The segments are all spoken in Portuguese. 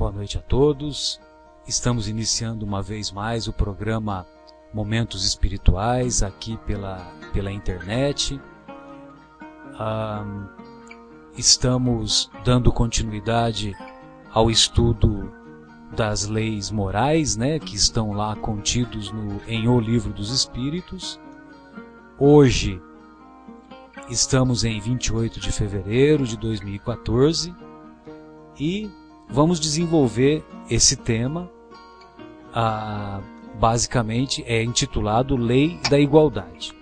Boa noite a todos. Estamos iniciando uma vez mais o programa Momentos Espirituais aqui pela, pela internet. estamos dando continuidade ao estudo das leis morais, né, que estão lá contidos no, em O Livro dos Espíritos. Hoje estamos em 28 de fevereiro de 2014 e vamos desenvolver esse tema. Ah, basicamente é intitulado Lei da Igualdade.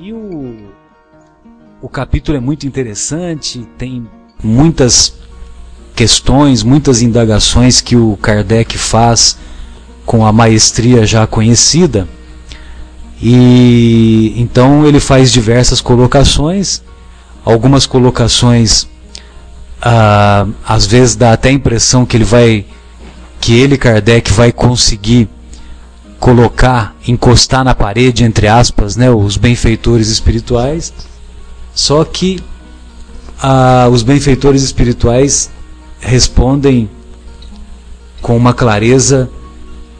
E o, o capítulo é muito interessante, tem muitas questões, muitas indagações que o Kardec faz com a maestria já conhecida. E então ele faz diversas colocações, algumas colocações ah, às vezes dá até a impressão que ele vai que ele Kardec vai conseguir colocar, encostar na parede entre aspas, né, os benfeitores espirituais. Só que ah, os benfeitores espirituais respondem com uma clareza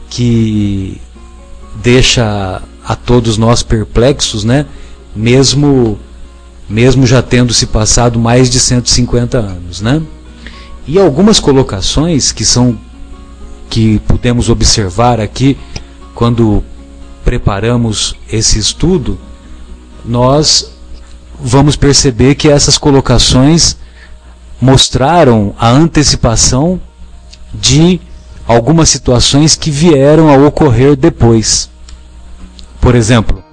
que deixa a todos nós perplexos, né? Mesmo mesmo já tendo se passado mais de 150 anos, né? E algumas colocações que são que podemos observar aqui quando preparamos esse estudo, nós vamos perceber que essas colocações mostraram a antecipação de algumas situações que vieram a ocorrer depois. Por exemplo,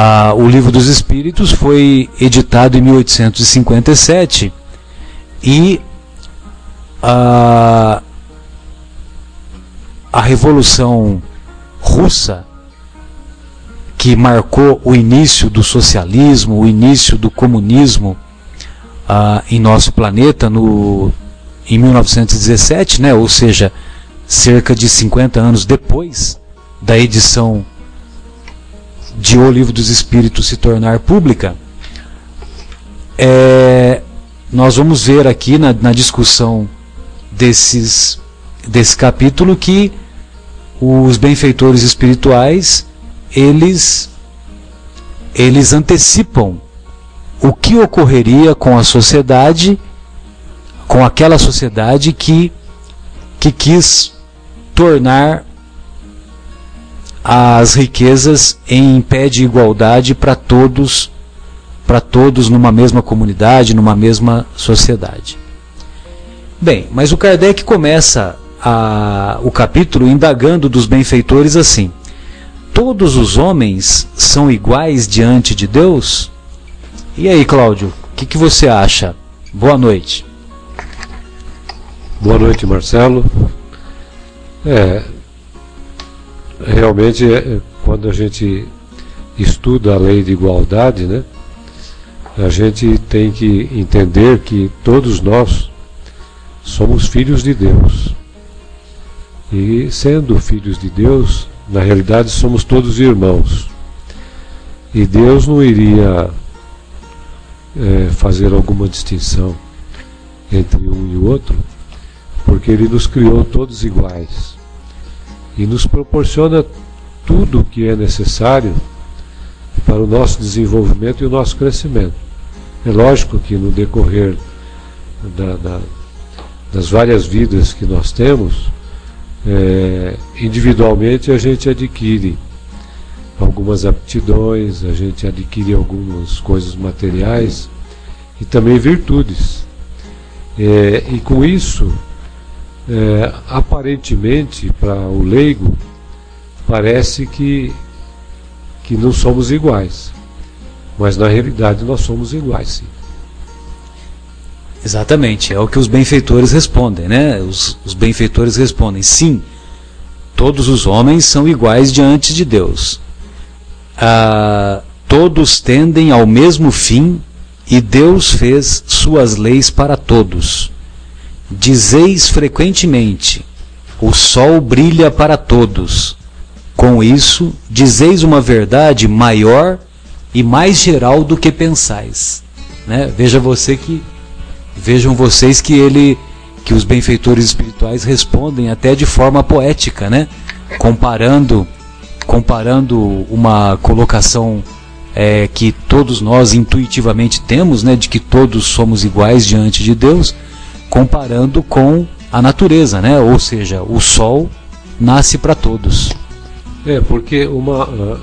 a, o Livro dos Espíritos foi editado em 1857 e a, a Revolução Russa, que marcou o início do socialismo, o início do comunismo, ah, em nosso planeta no, em 1917, né, ou seja, cerca de 50 anos depois da edição de O Livro dos Espíritos se tornar pública, é, nós vamos ver aqui na, na discussão desses, desse capítulo que os benfeitores espirituais eles eles antecipam o que ocorreria com a sociedade, com aquela sociedade que, que quis tornar as riquezas em pé de igualdade para todos, para todos numa mesma comunidade, numa mesma sociedade. Bem, mas o Kardec começa a, o capítulo indagando dos benfeitores assim: Todos os homens são iguais diante de Deus? E aí, Cláudio, o que, que você acha? Boa noite. Boa noite, Marcelo. É, realmente, é, quando a gente estuda a lei de igualdade, né, a gente tem que entender que todos nós somos filhos de Deus. E sendo filhos de Deus, na realidade somos todos irmãos. E Deus não iria é, fazer alguma distinção entre um e outro, porque Ele nos criou todos iguais e nos proporciona tudo o que é necessário para o nosso desenvolvimento e o nosso crescimento. É lógico que no decorrer da, da, das várias vidas que nós temos, é, individualmente a gente adquire algumas aptidões, a gente adquire algumas coisas materiais e também virtudes. É, e com isso, é, aparentemente, para o leigo, parece que, que não somos iguais. Mas na realidade nós somos iguais, sim. Exatamente, é o que os benfeitores respondem, né? Os, os benfeitores respondem: sim, todos os homens são iguais diante de Deus ah, todos tendem ao mesmo fim e Deus fez suas leis para todos. Dizeis frequentemente: o sol brilha para todos. Com isso, dizeis uma verdade maior e mais geral do que pensais. Né? Veja você que vejam vocês que ele que os benfeitores espirituais respondem até de forma poética, né? Comparando, comparando uma colocação é, que todos nós intuitivamente temos, né? De que todos somos iguais diante de Deus, comparando com a natureza, né? Ou seja, o sol nasce para todos. É, porque uma, uh,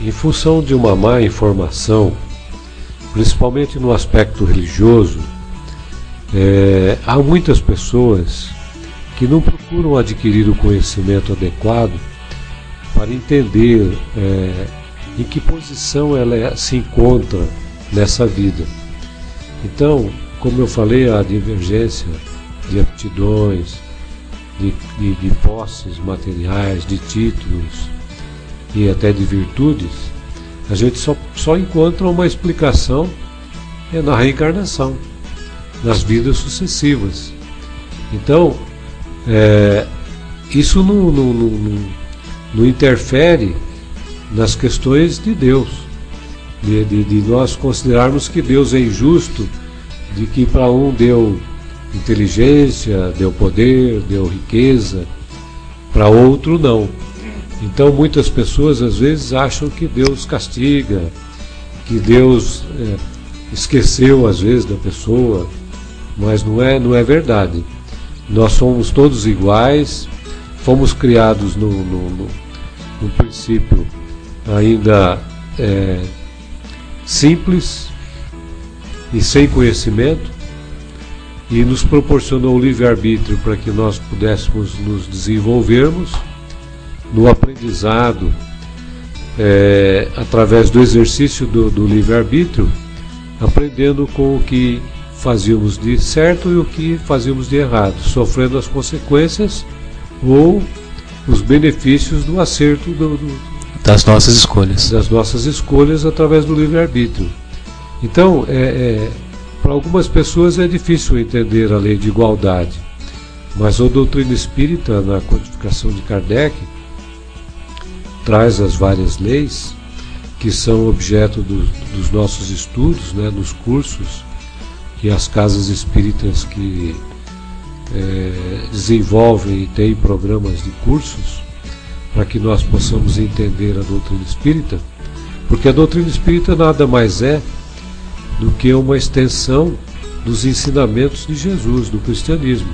em função de uma má informação, principalmente no aspecto religioso, é, há muitas pessoas que não procuram adquirir o conhecimento adequado para entender é, em que posição ela é, se encontra nessa vida. Então, como eu falei, a divergência de aptidões, de, de, de posses materiais, de títulos e até de virtudes, a gente só, só encontra uma explicação é na reencarnação, nas vidas sucessivas. Então, é, isso não, não, não, não, interfere nas questões de Deus, de, de, de nós considerarmos que Deus é injusto, de que para um deu inteligência, deu poder, deu riqueza, para outro não. Então muitas pessoas às vezes acham que Deus castiga, que Deus é, esqueceu às vezes da pessoa, mas não é, não é verdade. Nós somos todos iguais, fomos criados no, no, no, no princípio ainda é, simples e sem conhecimento, e nos proporcionou o livre-arbítrio para que nós pudéssemos nos desenvolvermos no aprendizado é, através do exercício do, do livre-arbítrio, aprendendo com o que fazíamos de certo e o que fazíamos de errado, sofrendo as consequências ou os benefícios do acerto do, do, das nossas escolhas. Das nossas escolhas através do livre-arbítrio. Então, é, é para algumas pessoas é difícil entender a lei de igualdade, mas a doutrina espírita, na codificação de Kardec, traz as várias leis que são objeto do, dos nossos estudos, né, nos cursos e as casas espíritas que é, desenvolvem e têm programas de cursos para que nós possamos entender a doutrina espírita, porque a doutrina espírita nada mais é do que uma extensão dos ensinamentos de Jesus, do cristianismo.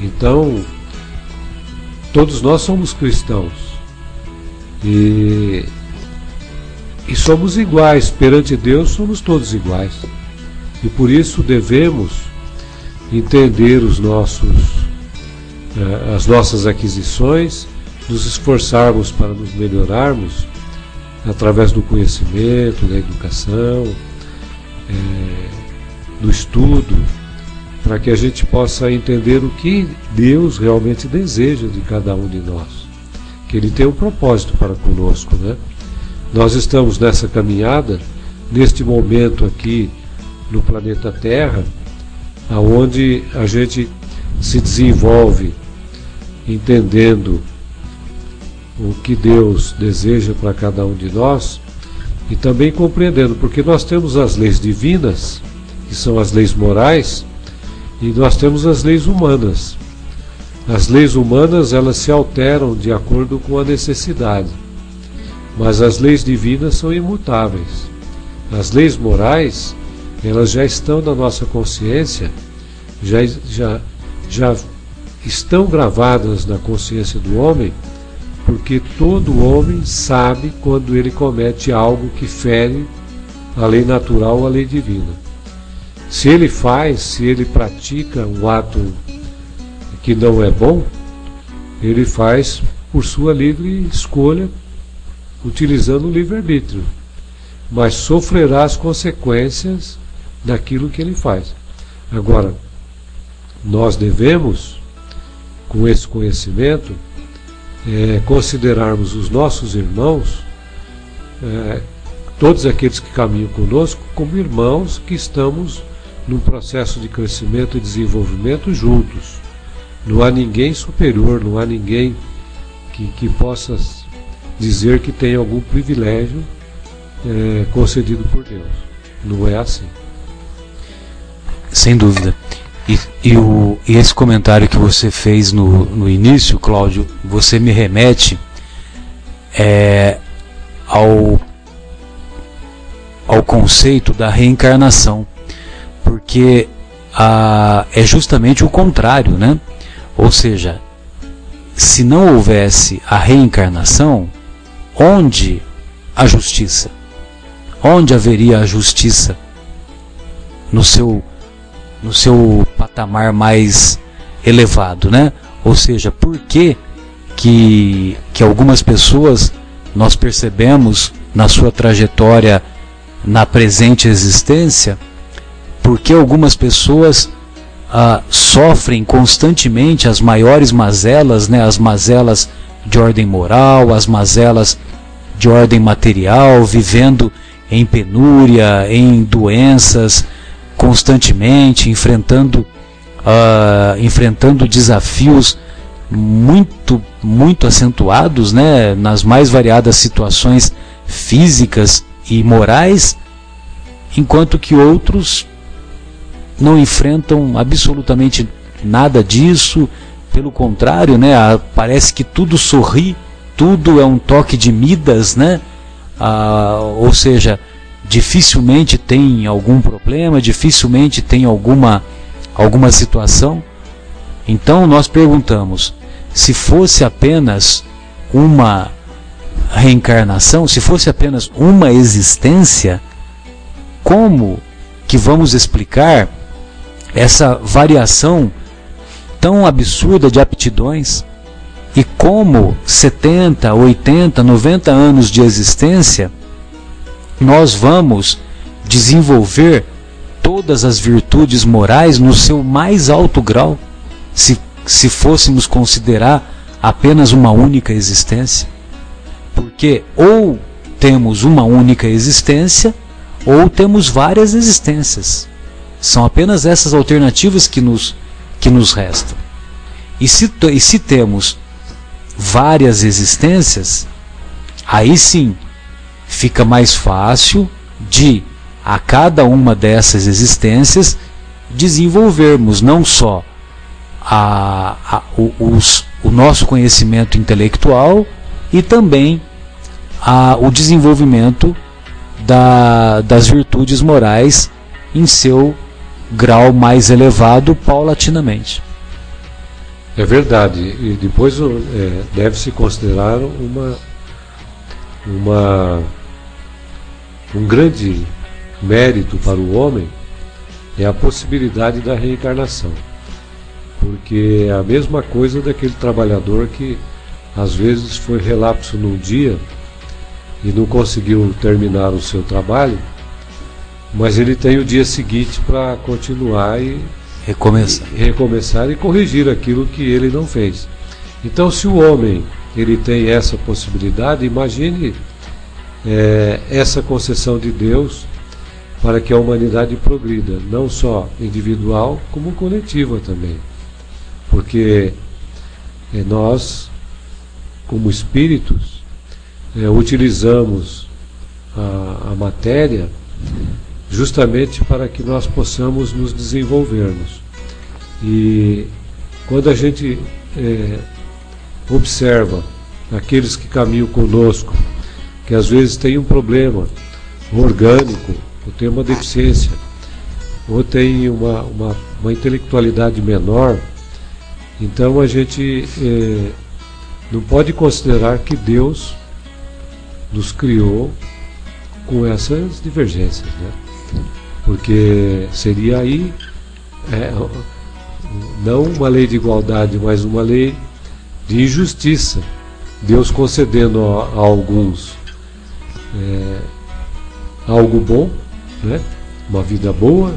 Então, todos nós somos cristãos e, e somos iguais perante Deus, somos todos iguais. E por isso devemos entender os nossos, eh, as nossas aquisições, nos esforçarmos para nos melhorarmos através do conhecimento, da educação, é, do estudo, para que a gente possa entender o que Deus realmente deseja de cada um de nós. Que Ele tem um propósito para conosco, né? Nós estamos nessa caminhada, neste momento aqui no planeta Terra, aonde a gente se desenvolve entendendo o que Deus deseja para cada um de nós e também compreendendo, porque nós temos as leis divinas, que são as leis morais, e nós temos as leis humanas. As leis humanas elas se alteram de acordo com a necessidade, mas as leis divinas são imutáveis. As leis morais elas já estão na nossa consciência, já, já, já estão gravadas na consciência do homem porque todo homem sabe quando ele comete algo que fere a lei natural ou a lei divina. Se ele faz, se ele pratica um ato que não é bom, ele faz por sua livre escolha, utilizando o livre-arbítrio, mas sofrerá as consequências daquilo que ele faz. Agora, nós devemos, com esse conhecimento, é, considerarmos os nossos irmãos, é, todos aqueles que caminham conosco, como irmãos que estamos num processo de crescimento e desenvolvimento juntos. Não há ninguém superior, não há ninguém que, que possa dizer que tem algum privilégio é, concedido por Deus. Não é assim. Sem dúvida. E, e, o, e esse comentário que você fez no, no início, Cláudio, você me remete é, ao, ao conceito da reencarnação, porque a, é justamente o contrário, né? Ou seja, se não houvesse a reencarnação, onde a justiça? Onde haveria a justiça no seu no seu patamar mais elevado, né? Ou seja, por que que, que algumas pessoas nós percebemos na sua trajetória na presente existência, porque algumas pessoas ah, sofrem constantemente as maiores mazelas, né, as mazelas de ordem moral, as mazelas de ordem material, vivendo em penúria, em doenças constantemente, enfrentando, uh, enfrentando desafios muito, muito acentuados né, nas mais variadas situações físicas e morais, enquanto que outros não enfrentam absolutamente nada disso, pelo contrário, né, parece que tudo sorri, tudo é um toque de Midas, né? Ah, ou seja, dificilmente tem algum problema, dificilmente tem alguma, alguma situação. Então nós perguntamos: se fosse apenas uma reencarnação, se fosse apenas uma existência, como que vamos explicar essa variação tão absurda de aptidões? E como 70, 80, 90 anos de existência nós vamos desenvolver todas as virtudes morais no seu mais alto grau, se, se fôssemos considerar apenas uma única existência. Porque ou temos uma única existência, ou temos várias existências. São apenas essas alternativas que nos, que nos restam. E se, e se temos várias existências, aí sim fica mais fácil de, a cada uma dessas existências, desenvolvermos não só a, a, o, os, o nosso conhecimento intelectual e também a, o desenvolvimento da, das virtudes morais em seu grau mais elevado paulatinamente. É verdade. E depois é, deve-se considerar uma, uma um grande mérito para o homem é a possibilidade da reencarnação. Porque é a mesma coisa daquele trabalhador que às vezes foi relapso num dia e não conseguiu terminar o seu trabalho, mas ele tem o dia seguinte para continuar e recomeçar. e recomeçar e corrigir aquilo que ele não fez. Então, se o homem ele tem essa possibilidade, imagine é, essa concessão de Deus para que a humanidade progrida, não só individual, como coletiva também. Porque é, nós, como espíritos, é, utilizamos a, a matéria justamente para que nós possamos nos desenvolvermos. E quando a gente é, observa aqueles que caminham conosco que às vezes tem um problema orgânico, ou tem uma deficiência, ou tem uma, uma, uma intelectualidade menor, então a gente é, não pode considerar que Deus nos criou com essas divergências, né? porque seria aí é, não uma lei de igualdade, mas uma lei de injustiça. Deus concedendo a, a alguns é, algo bom, né? uma vida boa,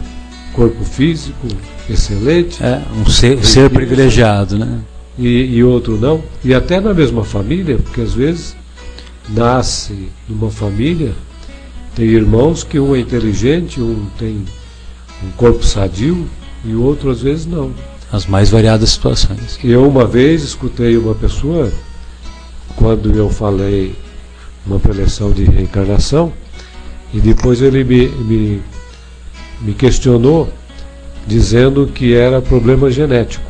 corpo físico excelente. É, um ser, ser privilegiado, né? E, e outro não. E até na mesma família, porque às vezes nasce numa família, tem irmãos que um é inteligente, um tem um corpo sadio e o outro às vezes não. As mais variadas situações. Eu uma vez escutei uma pessoa, quando eu falei uma preleção de reencarnação, e depois ele me, me, me questionou dizendo que era problema genético,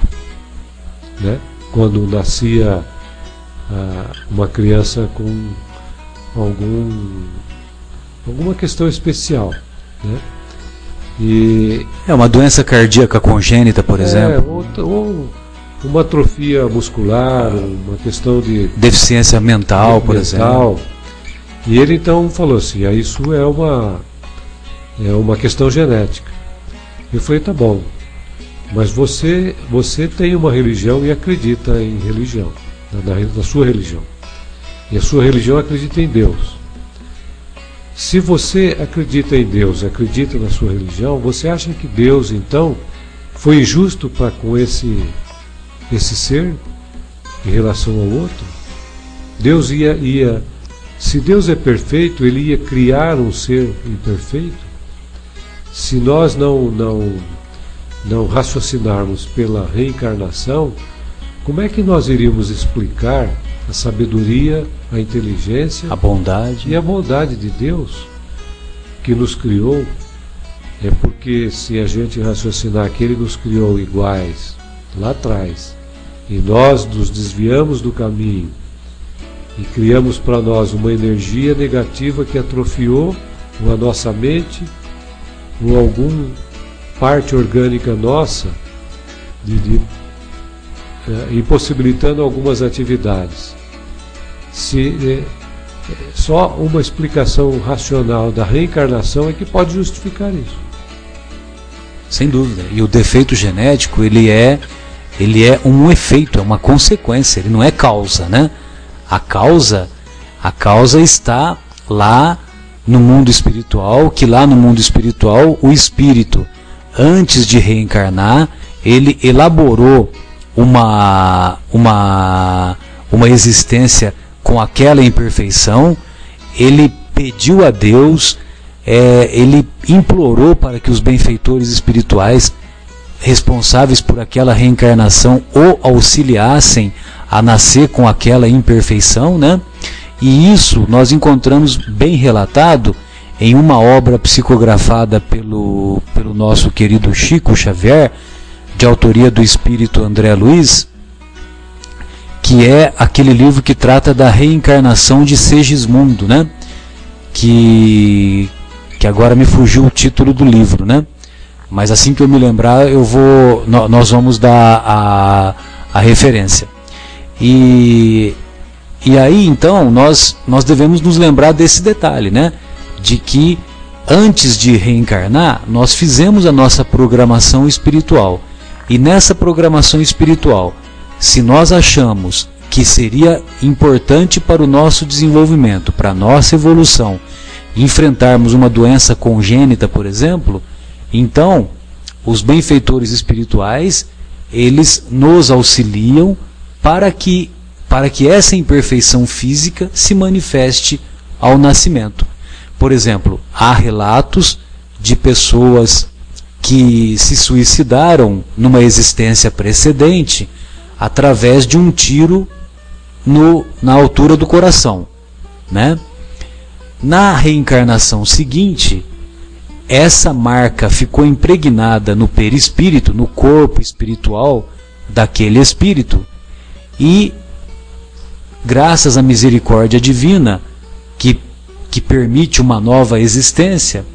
né? Quando nascia ah, uma criança com algum alguma questão especial, né? E é uma doença cardíaca congênita, por é, exemplo. Ou, ou uma atrofia muscular, uma questão de deficiência mental, por mental. exemplo. E ele então falou assim: ah, isso é uma é uma questão genética. Eu falei: tá bom, mas você você tem uma religião e acredita em religião, na, na sua religião. E a sua religião acredita em Deus. Se você acredita em Deus, acredita na sua religião, você acha que Deus então foi injusto para com esse esse ser em relação ao outro? Deus ia ia se Deus é perfeito, ele ia criar um ser imperfeito? Se nós não não não raciocinarmos pela reencarnação, como é que nós iríamos explicar a sabedoria, a inteligência, a bondade e a bondade de Deus que nos criou? É porque se a gente raciocinar que ele nos criou iguais lá atrás e nós nos desviamos do caminho e criamos para nós uma energia negativa que atrofiou a nossa mente ou alguma parte orgânica nossa, de, de, é, impossibilitando algumas atividades. Se é, só uma explicação racional da reencarnação é que pode justificar isso. Sem dúvida. E o defeito genético ele é ele é um efeito, é uma consequência. Ele não é causa, né? A causa, a causa está lá no mundo espiritual, que lá no mundo espiritual o espírito, antes de reencarnar, ele elaborou uma uma uma existência com aquela imperfeição, ele pediu a Deus, é, ele implorou para que os benfeitores espirituais responsáveis por aquela reencarnação o auxiliassem a nascer com aquela imperfeição, né? E isso nós encontramos bem relatado em uma obra psicografada pelo, pelo nosso querido Chico Xavier, de autoria do espírito André Luiz, que é aquele livro que trata da reencarnação de Segismundo, né? Que, que agora me fugiu o título do livro, né? Mas assim que eu me lembrar, eu vou, nós vamos dar a, a referência. E, e aí então nós, nós devemos nos lembrar desse detalhe, né? De que antes de reencarnar, nós fizemos a nossa programação espiritual. E nessa programação espiritual, se nós achamos que seria importante para o nosso desenvolvimento, para a nossa evolução, enfrentarmos uma doença congênita, por exemplo, então os benfeitores espirituais, eles nos auxiliam para que, para que essa imperfeição física se manifeste ao nascimento. Por exemplo, há relatos de pessoas que se suicidaram numa existência precedente através de um tiro no, na altura do coração. Né? Na reencarnação seguinte, essa marca ficou impregnada no perispírito, no corpo espiritual daquele espírito, e, graças à misericórdia divina, que, que permite uma nova existência,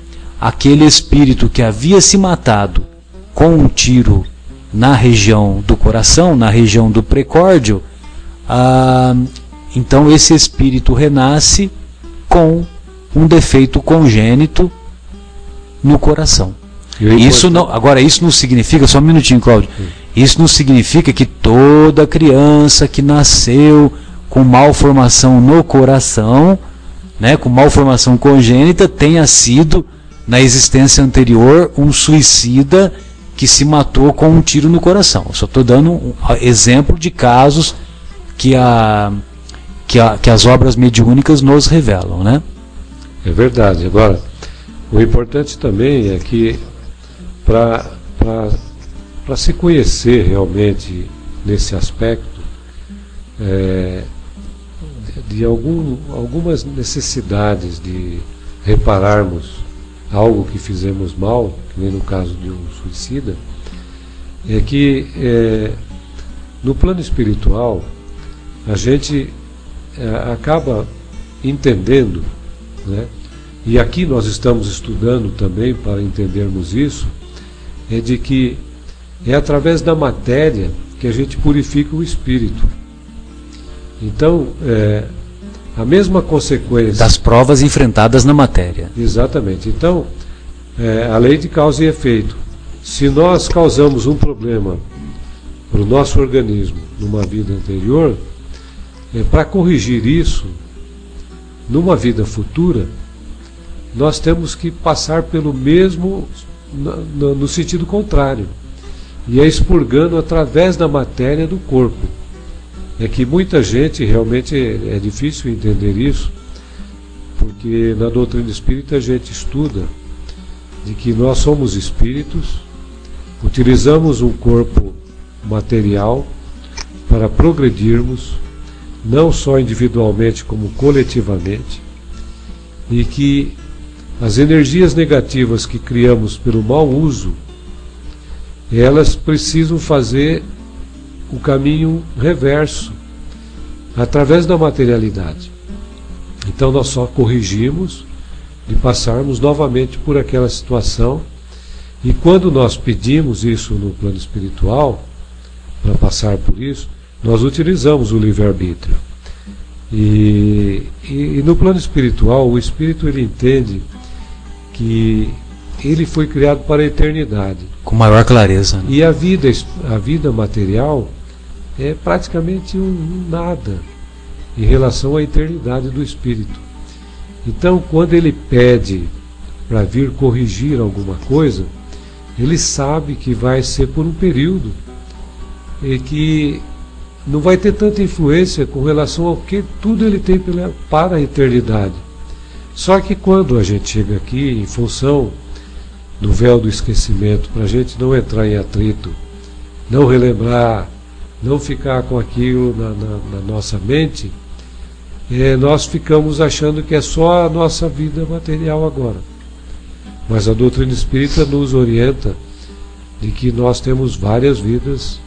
aquele espírito que havia se matado com um tiro na região do coração, na região do precórdio, ah, então esse espírito renasce com um defeito congênito no coração. Isso não, agora isso não significa, só um minutinho, Cláudio. Isso não significa que toda criança que nasceu com malformação no coração, né, com malformação congênita, tenha sido na existência anterior um suicida que se matou com um tiro no coração. Eu só estou dando um exemplo de casos que, a, que, a, que as obras mediúnicas nos revelam, né? É verdade. Agora, o importante também é que para se conhecer realmente nesse aspecto, é, de algum, algumas necessidades de repararmos algo que fizemos mal, que nem no caso de um suicida, é que é, no plano espiritual a gente é, acaba entendendo, né? e aqui nós estamos estudando também para entendermos isso, é de que é através da matéria que a gente purifica o espírito. Então, é, a mesma consequência. Das provas enfrentadas na matéria. Exatamente. Então, é, a lei de causa e efeito. Se nós causamos um problema para o nosso organismo numa vida anterior, é, para corrigir isso, numa vida futura, nós temos que passar pelo mesmo, no, no sentido contrário, e é expurgando através da matéria do corpo. É que muita gente realmente é, difícil entender isso, porque na doutrina espírita a gente estuda de que nós somos espíritos, utilizamos um corpo material para progredirmos, não só individualmente como coletivamente, e que as energias negativas que criamos pelo mau uso, elas precisam fazer o caminho reverso, através da materialidade. Então nós só corrigimos de passarmos novamente por aquela situação. E quando nós pedimos isso no plano espiritual, para passar por isso, nós utilizamos o livre-arbítrio. E, e, e, no plano espiritual, o espírito ele entende que ele foi criado para a eternidade. Com maior clareza. Né? E a vida, a vida material é praticamente um nada em relação à eternidade do espírito. Então, quando ele pede para vir corrigir alguma coisa, ele sabe que vai ser por um período e que não vai ter tanta influência com relação ao que tudo ele tem para a eternidade. Só que quando a gente chega aqui, em função do véu do esquecimento, para a gente não entrar em atrito, não relembrar, não ficar com aquilo na, na, na nossa mente, é, nós ficamos achando que é só a nossa vida material agora. Mas a doutrina espírita nos orienta de que nós temos várias vidas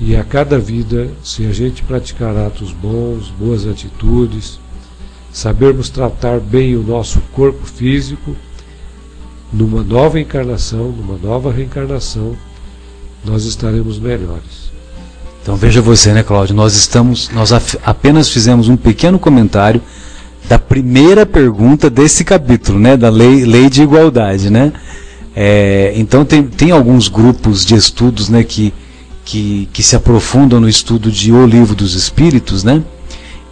e a cada vida, se a gente praticar atos bons, boas atitudes, sabermos tratar bem o nosso corpo físico, numa nova encarnação, numa nova reencarnação, nós estaremos melhores. Então veja você, né, Cláudio? Nós estamos, nós apenas fizemos um pequeno comentário da primeira pergunta desse capítulo, né, da lei, lei de igualdade, né? É, então tem, tem alguns grupos de estudos, né, que, que, que se aprofundam no estudo de O Livro dos Espíritos, né?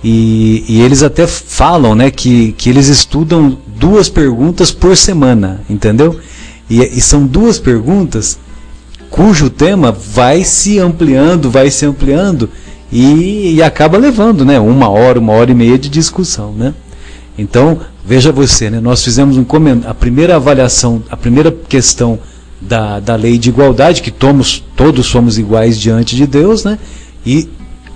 E, e eles até falam, né, que, que eles estudam duas perguntas por semana, entendeu? E, e são duas perguntas cujo tema vai se ampliando, vai se ampliando e, e, acaba levando, né, uma hora, uma hora e meia de discussão, né? Então veja você, né, nós fizemos um a primeira avaliação, a primeira questão da, da lei de igualdade que todos, todos somos iguais diante de Deus, né? E,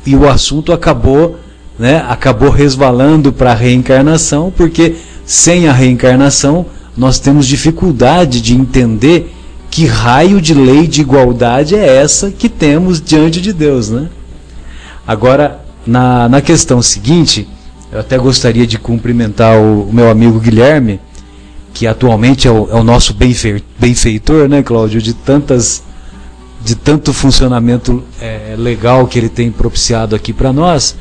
e o assunto acabou, né, acabou resvalando para a reencarnação, porque sem a reencarnação nós temos dificuldade de entender que raio de lei de igualdade é essa que temos diante de Deus, né? Agora, na, na questão seguinte, eu até gostaria de cumprimentar o, o meu amigo Guilherme, que atualmente é o, é o nosso benfeitor, né, Cláudio, de tantas de tanto funcionamento é, legal que ele tem propiciado aqui para nós,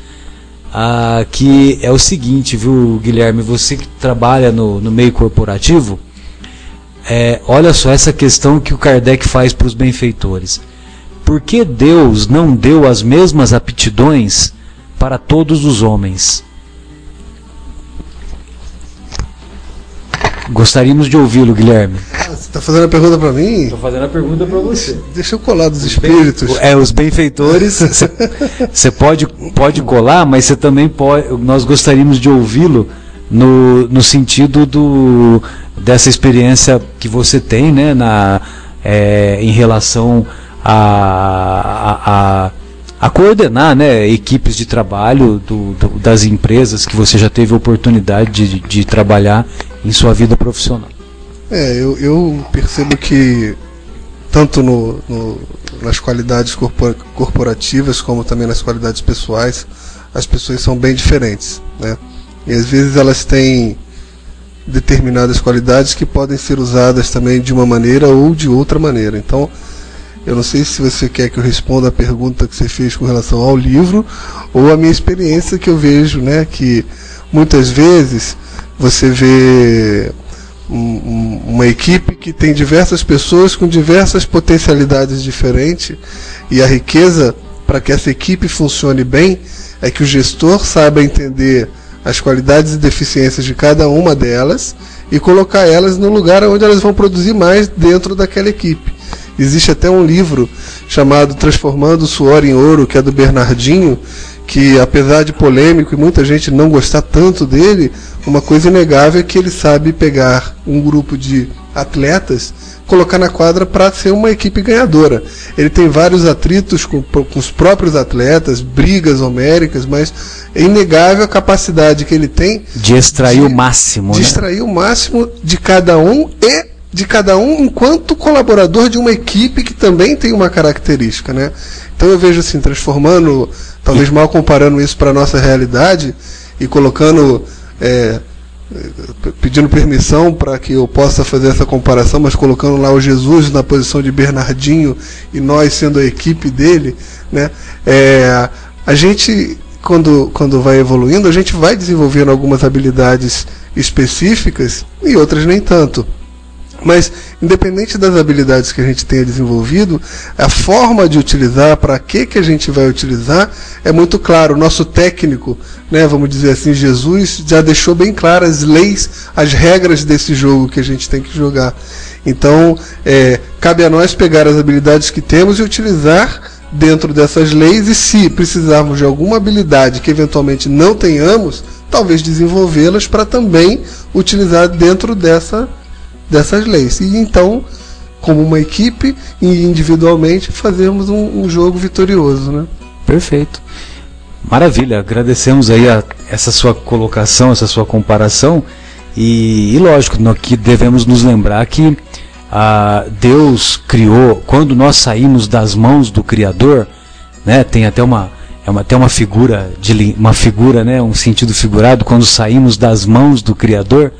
ah, que é o seguinte, viu, Guilherme, você que trabalha no, no meio corporativo, é, olha só essa questão que o Kardec faz para os benfeitores. Por que Deus não deu as mesmas aptidões para todos os homens? Gostaríamos de ouvi-lo, Guilherme. Ah, você está fazendo a pergunta para mim? Estou fazendo a pergunta para você. Deixa eu colar dos espíritos. É, os benfeitores, você pode, pode colar, mas você também pode. Nós gostaríamos de ouvi-lo no, no sentido do, dessa experiência que você tem né, na, é, em relação a, a, a, a, coordenar né, equipes de trabalho do, do, das empresas que você já teve oportunidade de, de trabalhar em sua vida profissional. É, eu, eu percebo que tanto no, no, nas qualidades corporativas como também nas qualidades pessoais, as pessoas são bem diferentes. Né? E às vezes elas têm determinadas qualidades que podem ser usadas também de uma maneira ou de outra maneira. Então, eu não sei se você quer que eu responda a pergunta que você fez com relação ao livro ou a minha experiência que eu vejo, né, que muitas vezes você vê um, uma equipe que tem diversas pessoas com diversas potencialidades diferentes e a riqueza para que essa equipe funcione bem é que o gestor saiba entender as qualidades e deficiências de cada uma delas e colocar elas no lugar onde elas vão produzir mais dentro daquela equipe. Existe até um livro chamado Transformando o Suor em Ouro, que é do Bernardinho, que apesar de polêmico e muita gente não gostar tanto dele, uma coisa inegável é que ele sabe pegar um grupo de atletas, colocar na quadra para ser uma equipe ganhadora. Ele tem vários atritos com, com os próprios atletas, brigas homéricas, mas é inegável a capacidade que ele tem de extrair de, o máximo, de né? extrair o máximo de cada um e de cada um enquanto colaborador de uma equipe que também tem uma característica, né? Então eu vejo assim transformando, talvez mal comparando isso para nossa realidade e colocando é, pedindo permissão para que eu possa fazer essa comparação, mas colocando lá o Jesus na posição de Bernardinho e nós sendo a equipe dele, né? É, a gente quando, quando vai evoluindo, a gente vai desenvolvendo algumas habilidades específicas e outras nem tanto. Mas, independente das habilidades que a gente tenha desenvolvido, a forma de utilizar, para que, que a gente vai utilizar, é muito claro. O nosso técnico, né, vamos dizer assim, Jesus, já deixou bem claras as leis, as regras desse jogo que a gente tem que jogar. Então, é, cabe a nós pegar as habilidades que temos e utilizar dentro dessas leis, e se precisarmos de alguma habilidade que eventualmente não tenhamos, talvez desenvolvê-las para também utilizar dentro dessa dessas leis. E então, como uma equipe e individualmente, fazermos um, um jogo vitorioso. Né? Perfeito. Maravilha, agradecemos aí a, essa sua colocação, essa sua comparação. E, e lógico, no, que devemos nos lembrar que ah, Deus criou, quando nós saímos das mãos do Criador, né, tem até uma, é uma, até uma figura, de, uma figura, né, um sentido figurado, quando saímos das mãos do Criador,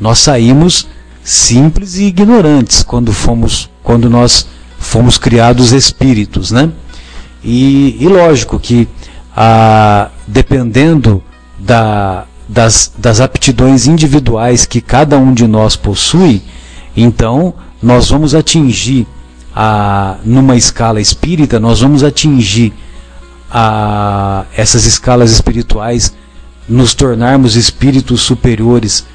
nós saímos simples e ignorantes quando fomos quando nós fomos criados espíritos, né? E, e lógico que a, dependendo da, das, das aptidões individuais que cada um de nós possui, então nós vamos atingir a, numa escala espírita, nós vamos atingir a, essas escalas espirituais, nos tornarmos espíritos superiores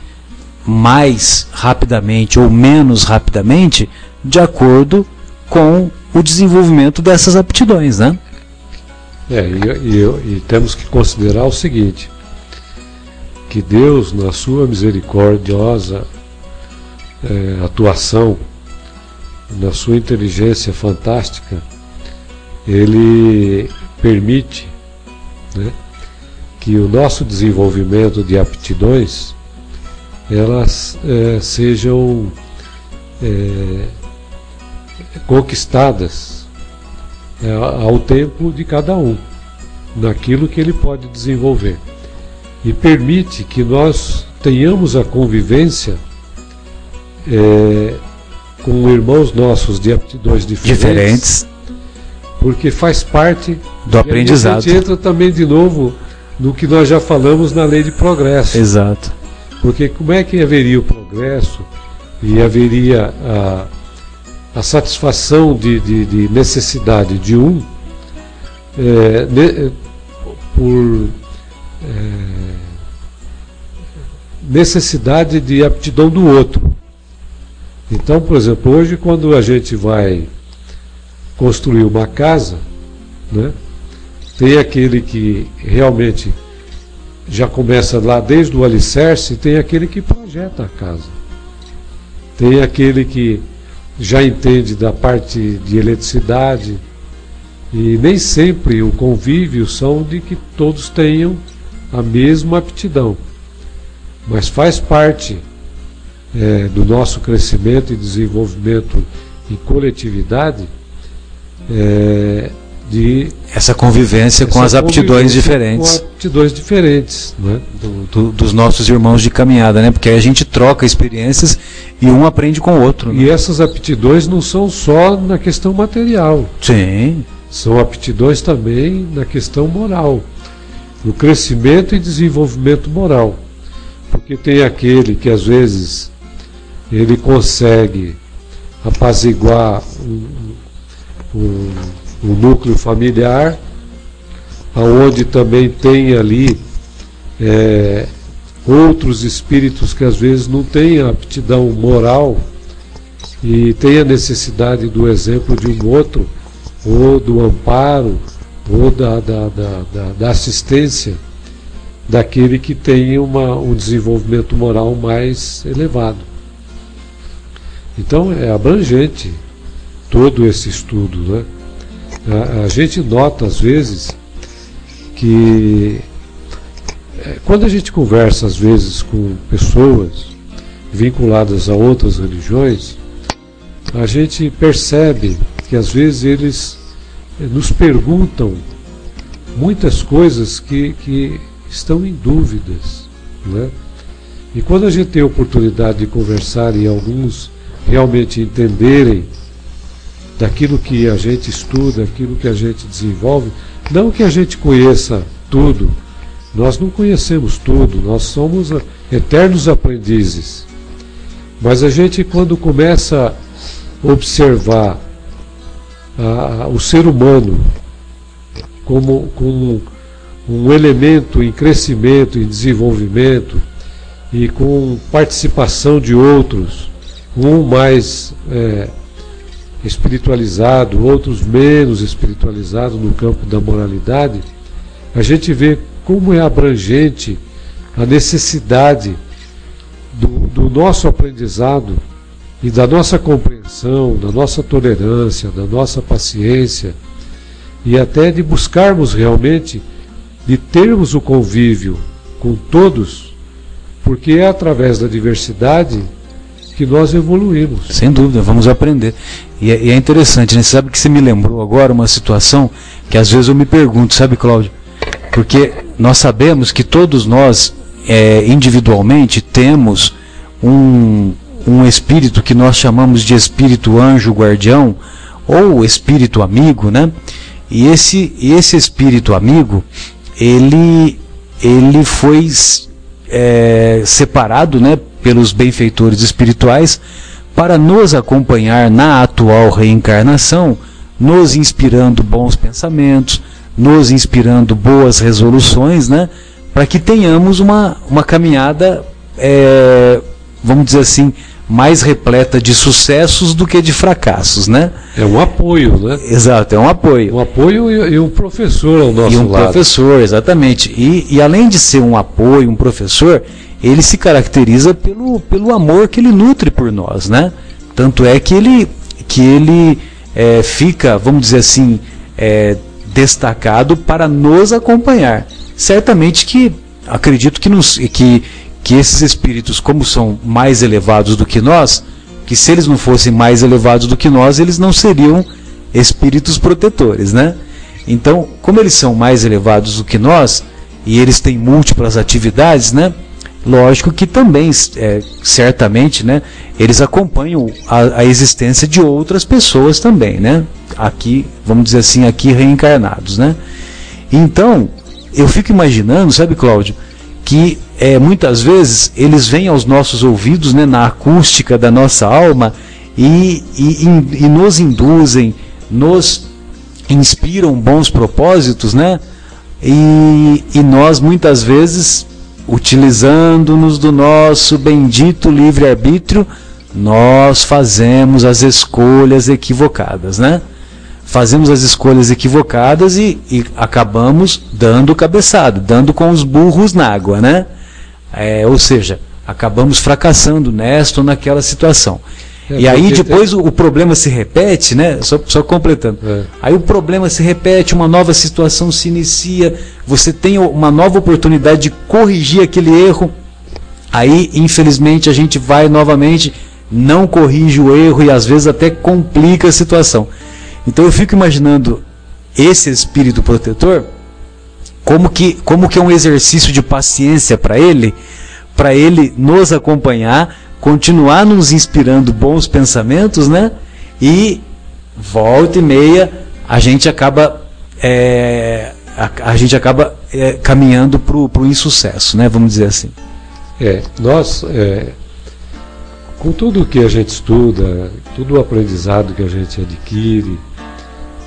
mais rapidamente ou menos rapidamente, de acordo com o desenvolvimento dessas aptidões, né? É, e, e, e temos que considerar o seguinte, que Deus, na sua misericordiosa é, atuação, na sua inteligência fantástica, ele permite né, que o nosso desenvolvimento de aptidões elas é, sejam é, conquistadas é, ao tempo de cada um, naquilo que ele pode desenvolver. E permite que nós tenhamos a convivência é, com irmãos nossos de aptidões diferentes, diferentes. porque faz parte do aprendizado. A gente entra também de novo no que nós já falamos na lei de progresso. Exato porque como é que haveria o progresso e haveria a, a satisfação de, de, de, necessidade de um é, ne, por é, necessidade de aptidão do outro. Então, por exemplo, hoje quando a gente vai construir uma casa, né, tem aquele que realmente já começa lá desde o alicerce, tem aquele que projeta a casa. Tem aquele que já entende da parte de eletricidade. E nem sempre o convívio são de que todos tenham a mesma aptidão. Mas faz parte é, do nosso crescimento e desenvolvimento em coletividade, é, de essa convivência com as aptidões diferentes. Com aptidões diferentes, né? Do, do, dos nossos irmãos de caminhada, né? Porque aí a gente troca experiências e um aprende com o outro. Né? E essas aptidões não são só na questão material. Sim. São aptidões também na questão moral, no crescimento e desenvolvimento moral. Porque tem aquele que às vezes ele consegue apaziguar um, um o núcleo familiar, aonde também tem ali é, outros espíritos que às vezes não têm aptidão moral e tem a necessidade do exemplo de um outro, ou do amparo, ou da, da, da, da, da assistência daquele que tem uma, um desenvolvimento moral mais elevado. Então é abrangente todo esse estudo, né? A, gente nota às vezes que é, quando a gente conversa às vezes com pessoas vinculadas a outras religiões, a gente percebe que às vezes eles é, nos perguntam muitas coisas que, que estão em dúvidas. Né? E quando a gente tem a oportunidade de conversar e alguns realmente entenderem daquilo que a gente estuda, aquilo que a gente desenvolve. Não que a gente conheça tudo, nós não conhecemos tudo, nós somos eternos aprendizes. Mas a gente, quando começa a observar a, a, o ser humano como, como um elemento em crescimento, em desenvolvimento e com participação de outros, um mais. É, espiritualizado, outros menos espiritualizados no campo da moralidade, a gente vê como é abrangente a necessidade do, do nosso aprendizado e da nossa compreensão, da nossa tolerância, da nossa paciência e até de buscarmos realmente de termos o convívio com todos, porque é através da diversidade que nós evoluímos. Sem dúvida, vamos aprender. E é, e é interessante, né? Sabe que você me lembrou agora uma situação que às vezes eu me pergunto, sabe, Cláudio? Porque nós sabemos que todos nós, é, individualmente, temos um, um espírito que nós chamamos de espírito anjo guardião ou espírito amigo, né? E esse, esse espírito amigo, ele, ele foi é, separado, né, pelos benfeitores espirituais para nos acompanhar na atual reencarnação, nos inspirando bons pensamentos, nos inspirando boas resoluções, né? Para que tenhamos uma, uma caminhada, é, vamos dizer assim, mais repleta de sucessos do que de fracassos, né? É um apoio, né? Exato, é um apoio. Um apoio e, e um professor ao nosso lado. E um lado. professor, exatamente. E, e além de ser um apoio, um professor, ele se caracteriza pelo, pelo amor que ele nutre por nós, né? Tanto é que ele, que ele é, fica, vamos dizer assim, é, destacado para nos acompanhar. Certamente que acredito que, nos, que, que esses espíritos, como são mais elevados do que nós, que se eles não fossem mais elevados do que nós, eles não seriam espíritos protetores, né? Então, como eles são mais elevados do que nós e eles têm múltiplas atividades, né? Lógico que também, é, certamente, né, eles acompanham a, a, existência de outras pessoas também, né? Aqui, vamos dizer assim, aqui reencarnados, né? Então, eu fico imaginando, sabe, Cláudio, que é, muitas vezes eles vêm aos nossos ouvidos, né, na acústica da nossa alma e, e, e, nos induzem, nos inspiram bons propósitos, né? E, e nós muitas vezes utilizando-nos do nosso bendito livre-arbítrio, nós fazemos as escolhas equivocadas, né? Fazemos as escolhas equivocadas e, e acabamos dando cabeçada, dando com os burros na água, né? É, ou seja, acabamos fracassando nesta ou naquela situação. É, e aí depois tem... o, o, problema se repete, né? Só, só completando. É. Aí o problema se repete, uma nova situação se inicia, você tem uma nova oportunidade de corrigir aquele erro. Aí, infelizmente, a gente vai novamente não corrige o erro e às vezes até complica a situação. Então eu fico imaginando esse espírito protetor como que, como que é um exercício de paciência para ele, para ele nos acompanhar, continuar nos inspirando bons pensamentos, né? E volta e meia a gente acaba é, a, a, gente acaba é, caminhando para o insucesso, né? Vamos dizer assim. É, nós é, com tudo que a gente estuda, todo o aprendizado que a gente adquire,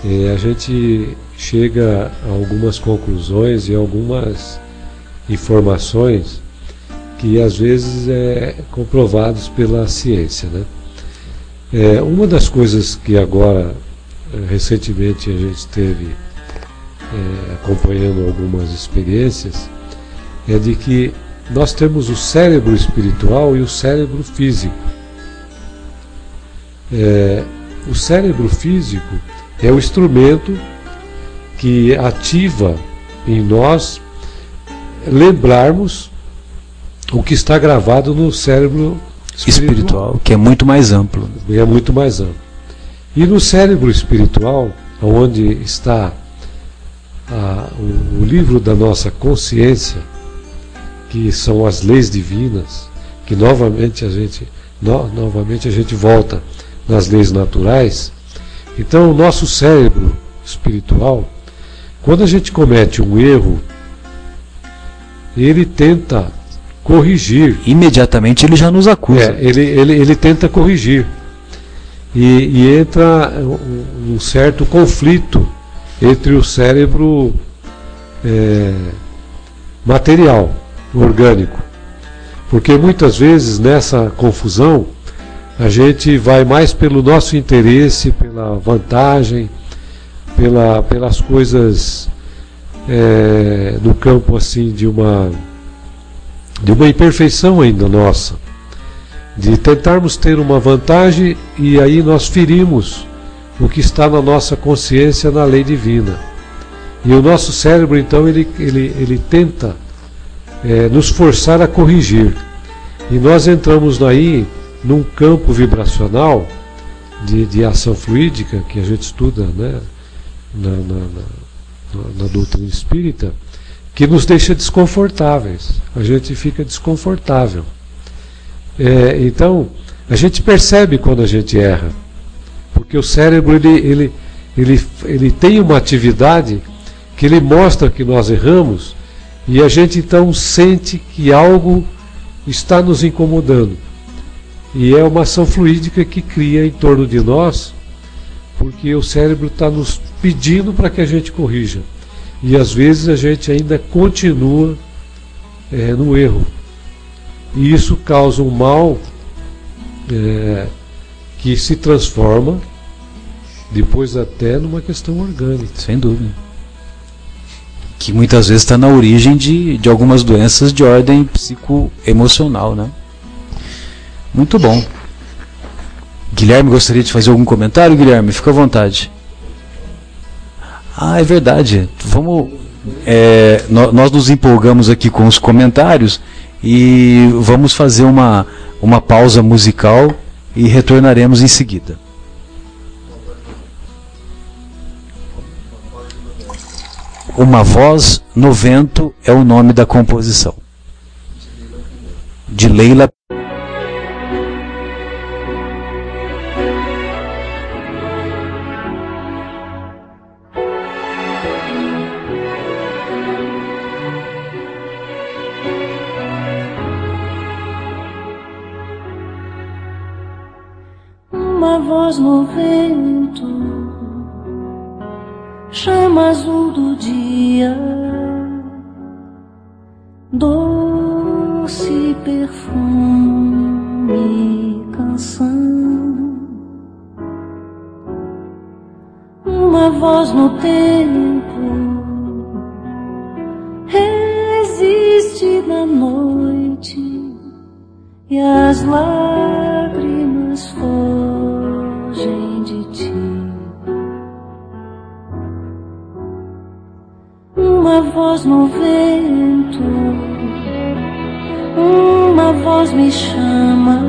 é, a gente chega a algumas conclusões e algumas informações que às vezes é comprovados pela ciência, né? É, uma das coisas que agora recentemente a gente teve é, acompanhando algumas experiências é de que nós temos o cérebro espiritual e o cérebro físico. É, o cérebro físico é o instrumento que ativa em nós lembrarmos o que está gravado no cérebro espiritual, espiritual que é muito mais amplo. É muito mais amplo. E no cérebro espiritual, onde está a, o, o livro da nossa consciência, que são as leis divinas, que novamente a gente, no, novamente a gente volta nas leis naturais. Então, o nosso cérebro espiritual, quando a gente comete um erro, ele tenta corrigir. Imediatamente ele já nos acusa. É, ele, ele, ele tenta corrigir. E, e entra um, certo conflito entre o cérebro é, material, orgânico. Porque muitas vezes nessa confusão a gente vai mais pelo nosso interesse, pela vantagem, pela, pelas coisas é, no campo assim de uma de uma imperfeição ainda nossa de tentarmos ter uma vantagem e aí nós ferimos o que está na nossa consciência na lei divina. E o nosso cérebro, então, ele, ele, ele tenta é, nos forçar a corrigir. E nós entramos aí num campo vibracional de, de ação fluídica que a gente estuda né, na, na, na, na doutrina espírita, que nos deixa desconfortáveis. A gente fica desconfortável. É, então, a gente percebe quando a gente erra, porque o cérebro ele, ele, ele, ele tem uma atividade que ele mostra que nós erramos e a gente então sente que algo está nos incomodando. E é uma ação fluídica que cria em torno de nós, porque o cérebro está nos pedindo para que a gente corrija. E às vezes a gente ainda continua é, no erro. E isso causa um mal é, que se transforma depois até numa questão orgânica. Sem dúvida. Que muitas vezes está na origem de, de algumas doenças de ordem psicoemocional, né? Muito bom. Guilherme gostaria de fazer algum comentário, Guilherme? Fica à vontade. Ah, é verdade. Vamos. É, nós nos empolgamos aqui com os comentários e vamos fazer uma, uma pausa musical e retornaremos em seguida. Uma voz no vento é o nome da composição. De Leila chama azul do dia, doce perfume, canção. Uma voz no tempo resiste na noite e as lágrimas foram uma voz no vento, uma voz me chama,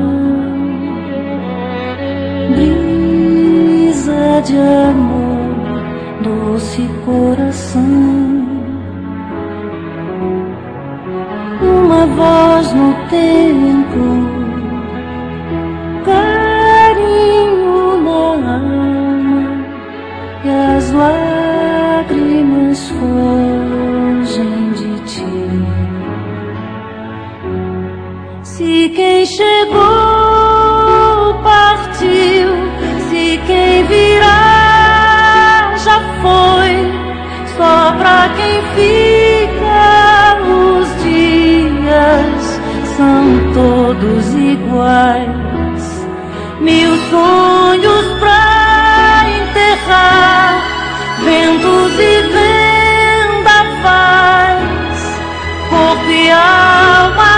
brisa de amor, doce coração. Uma voz no tempo. carinho na alma e as lágrimas foram. Quem chegou partiu, se quem virá já foi, só pra quem fica os dias são todos iguais. Mil sonhos pra enterrar, ventos e vendavais, corpo e alma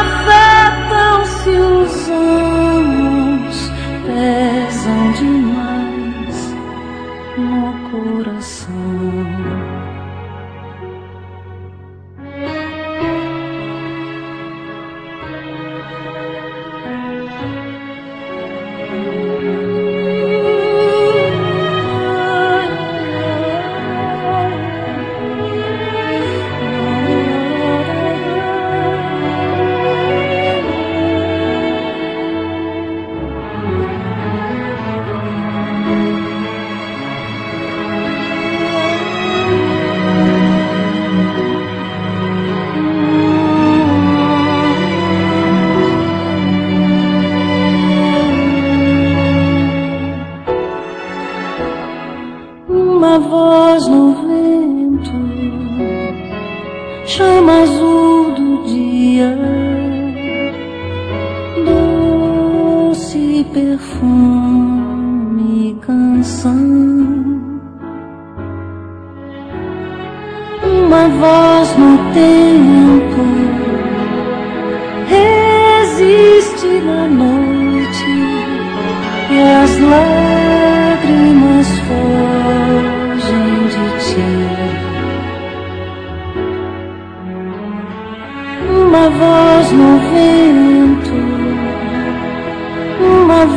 doce perfume, canção. Uma voz no tempo, resiste na noite e as lágrimas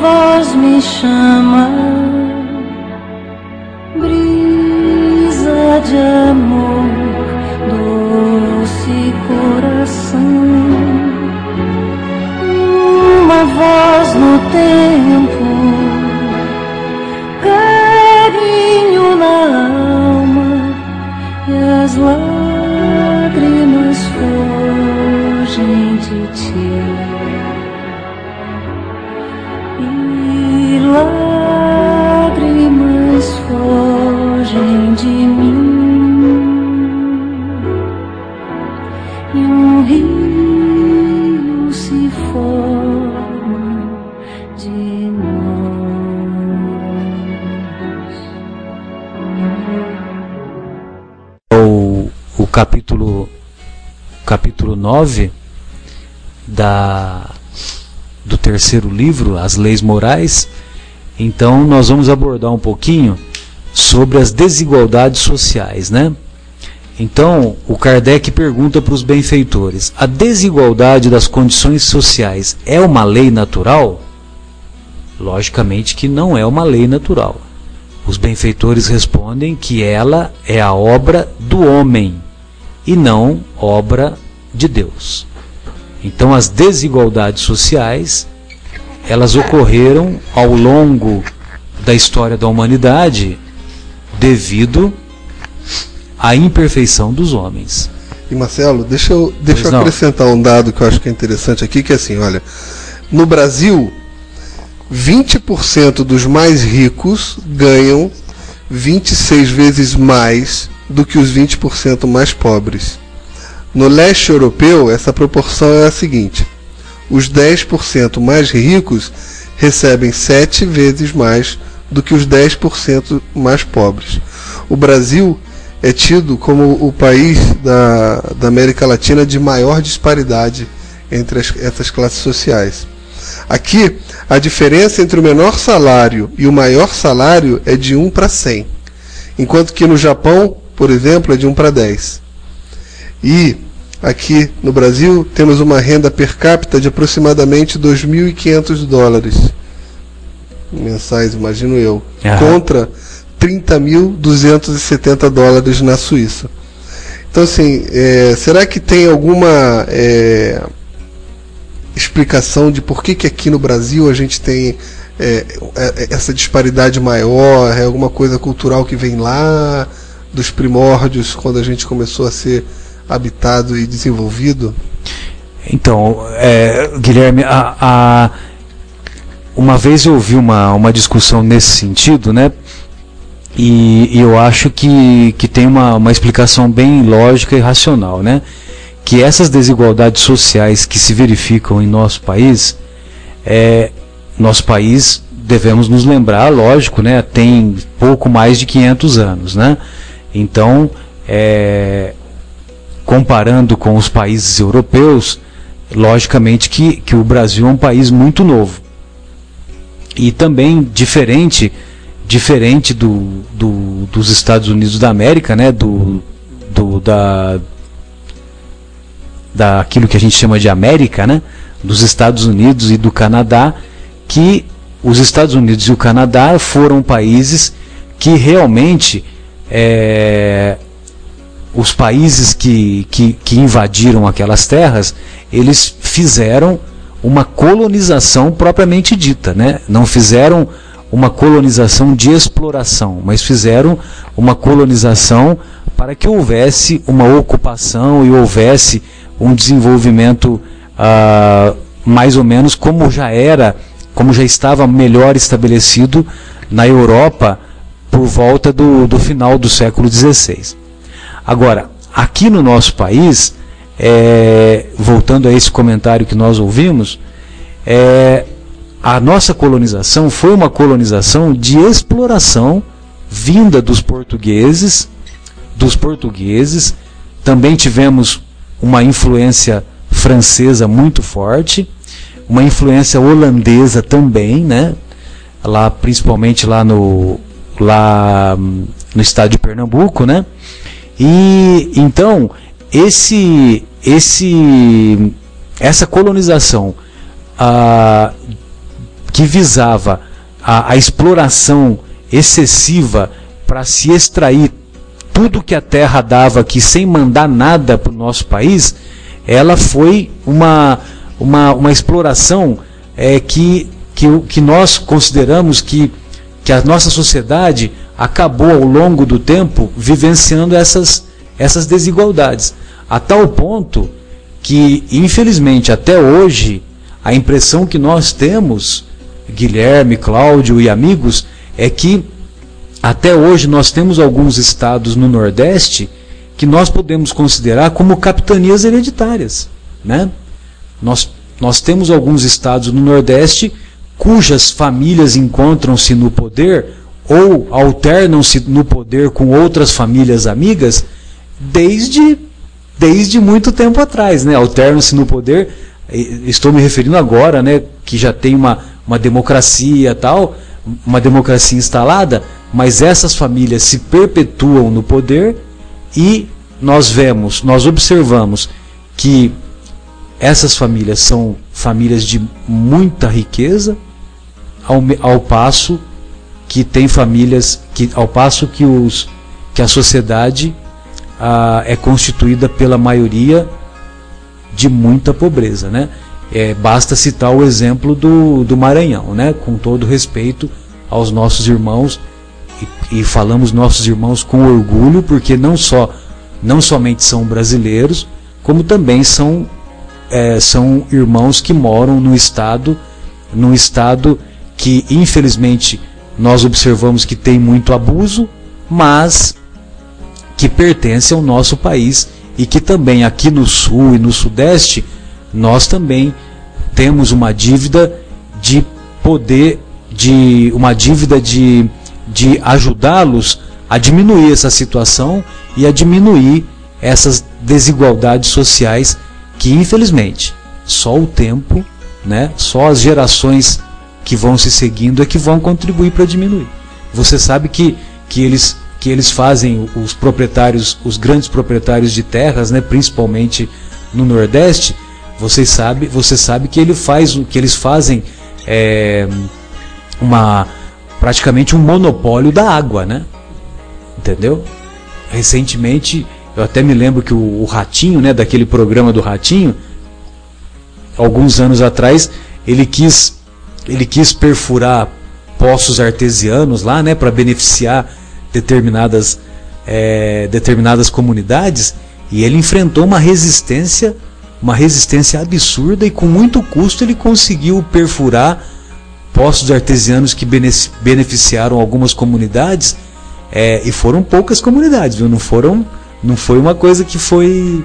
voz me chama, brisa de amor, 9 da do terceiro livro, As Leis Morais. Então nós vamos abordar um pouquinho sobre as desigualdades sociais, né? Então, o Kardec pergunta para os benfeitores: a desigualdade das condições sociais é uma lei natural? Logicamente que não é uma lei natural. Os benfeitores respondem que ela é a obra do homem e não obra de Deus. Então, as desigualdades sociais elas ocorreram ao longo da história da humanidade devido à imperfeição dos homens. E Marcelo, deixa eu, deixa eu acrescentar um dado que eu acho que é interessante aqui, que é assim, olha, no Brasil, 20% dos mais ricos ganham 26 vezes mais do que os 20% mais pobres. No leste europeu, essa proporção é a seguinte: os 10% mais ricos recebem 7 vezes mais do que os 10% mais pobres. O Brasil é tido como o país da, da América Latina de maior disparidade entre as- essas classes sociais. Aqui, a diferença entre o menor salário e o maior salário é de 1 para 100, enquanto que no Japão, por exemplo, é de 1 para 10. E aqui no Brasil temos uma renda per capita de aproximadamente 2.500 dólares mensais, imagino eu, Aham. contra 30.270 dólares na Suíça. Então, assim, é, será que tem alguma é, explicação de por que, que aqui no Brasil a gente tem é, é, essa disparidade maior? É alguma coisa cultural que vem lá dos primórdios, quando a gente começou a ser habitado e desenvolvido? Então, é, Guilherme, a, a, uma vez eu ouvi uma, uma discussão nesse sentido, né? E, e eu acho que, que tem uma, uma explicação bem lógica e racional, né? Que essas desigualdades sociais que se verificam em nosso país, é, nosso país, devemos nos lembrar, lógico, né? Tem pouco mais de 500 anos, né? Então, é, comparando com os países europeus, logicamente que, que o Brasil é um país muito novo. E também diferente diferente do, do, dos Estados Unidos da América, né, do, do, da, daquilo que a gente chama de América, né, dos Estados Unidos e do Canadá, que os Estados Unidos e o Canadá foram países que realmente é, os países que, que, que invadiram aquelas terras, eles fizeram uma colonização propriamente dita, né? não fizeram uma colonização de exploração, mas fizeram uma colonização para que houvesse uma ocupação e houvesse um desenvolvimento ah, mais ou menos como já era, como já estava melhor estabelecido na Europa por volta do, do final do século XVI. Agora, aqui no nosso país, é, voltando a esse comentário que nós ouvimos, é, a nossa colonização foi uma colonização de exploração vinda dos portugueses, dos portugueses. Também tivemos uma influência francesa muito forte, uma influência holandesa também, né? Lá principalmente lá no lá no estado de Pernambuco, né? E então esse esse essa colonização ah, que visava a, a exploração excessiva para se extrair tudo que a terra dava aqui sem mandar nada para o nosso país, ela foi uma, uma, uma exploração é, que, que, que nós consideramos que que a nossa sociedade acabou ao longo do tempo vivenciando essas, essas desigualdades. A tal ponto que, infelizmente, até hoje, a impressão que nós temos, Guilherme, Cláudio e amigos, é que até hoje nós temos alguns estados no Nordeste que nós podemos considerar como capitanias hereditárias. Né? Nós, nós temos alguns estados no Nordeste cujas famílias encontram-se no poder ou alternam-se no poder com outras famílias amigas desde, desde muito tempo atrás, né? Alternam-se no poder, estou me referindo agora, né, que já tem uma, uma democracia tal, uma democracia instalada, mas essas famílias se perpetuam no poder e nós vemos, nós observamos que essas famílias são famílias de muita riqueza, ao, ao passo que tem famílias que ao passo que os que a sociedade é constituída pela maioria de muita pobreza, né? É, basta citar o exemplo do, do Maranhão, né? Com todo respeito aos nossos irmãos e, e falamos nossos irmãos com orgulho, porque não só não somente são brasileiros, como também são é, são irmãos que moram no estado no estado que infelizmente nós observamos que tem muito abuso, mas que pertence ao nosso país e que também aqui no sul e no sudeste nós também temos uma dívida de poder de uma dívida de, de ajudá-los a diminuir essa situação e a diminuir essas desigualdades sociais que infelizmente só o tempo, né, só as gerações que vão se seguindo é que vão contribuir para diminuir. Você sabe que, que eles que eles fazem os proprietários, os grandes proprietários de terras, né, principalmente no Nordeste, você sabe, você sabe que ele faz, que eles fazem é, uma praticamente um monopólio da água, né? Entendeu? Recentemente, eu até me lembro que o, o Ratinho, né, daquele programa do Ratinho, alguns anos atrás, ele quis, ele quis perfurar poços artesianos lá, né, para beneficiar determinadas, é, determinadas comunidades, e ele enfrentou uma resistência, uma resistência absurda e com muito custo ele conseguiu perfurar poços artesianos que beneficiaram algumas comunidades é, e foram poucas comunidades, viu? Não foram, não foi uma coisa que foi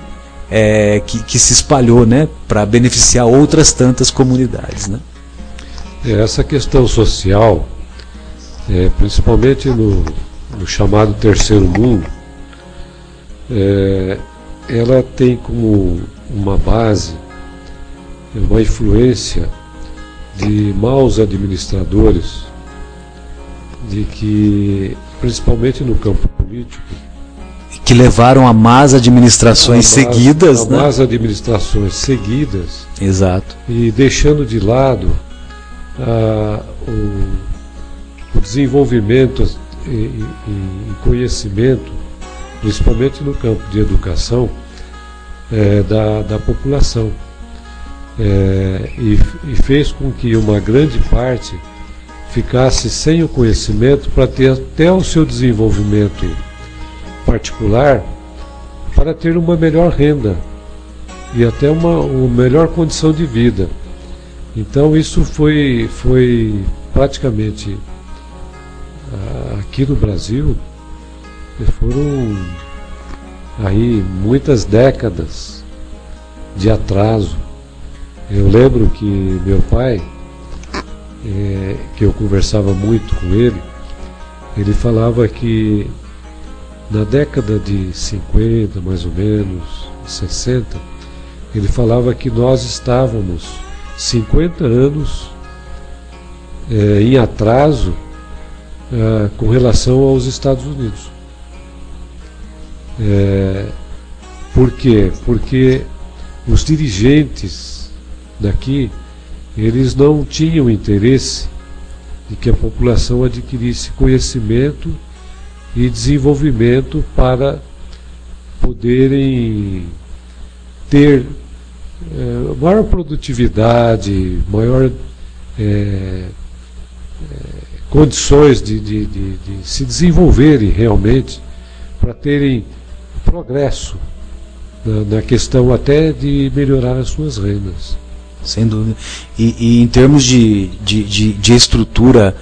é, que, que, se espalhou, né, para beneficiar outras tantas comunidades, né? É, essa questão social, é, principalmente no, no, chamado terceiro mundo, é, ela tem como uma base, uma influência de maus administradores, de que, principalmente no campo político, que levaram a más administrações a seguidas, a né? más administrações seguidas. Exato. E deixando de lado ah, o, o, desenvolvimento e, e, conhecimento, principalmente no campo de educação, é, da, da população é, e, e fez com que uma grande parte ficasse sem o conhecimento para ter até o seu desenvolvimento particular para ter uma melhor renda e até uma, uma melhor condição de vida. Então isso foi, foi praticamente aqui no Brasil foram aí muitas décadas de atraso. Eu lembro que meu pai, é, que eu conversava muito com ele, ele falava que na década de 50, mais ou menos, 60, ele falava que nós estávamos 50 anos é, em atraso é, com relação aos Estados Unidos. É, por quê? Porque os dirigentes daqui, eles não tinham interesse de que a população adquirisse conhecimento e desenvolvimento para poderem ter é, maior produtividade, maior é, é, condições de, de, de, de se desenvolverem realmente para terem progresso na, na questão até de melhorar as suas rendas sem dúvida. E, e em termos de, de, de, de, estrutura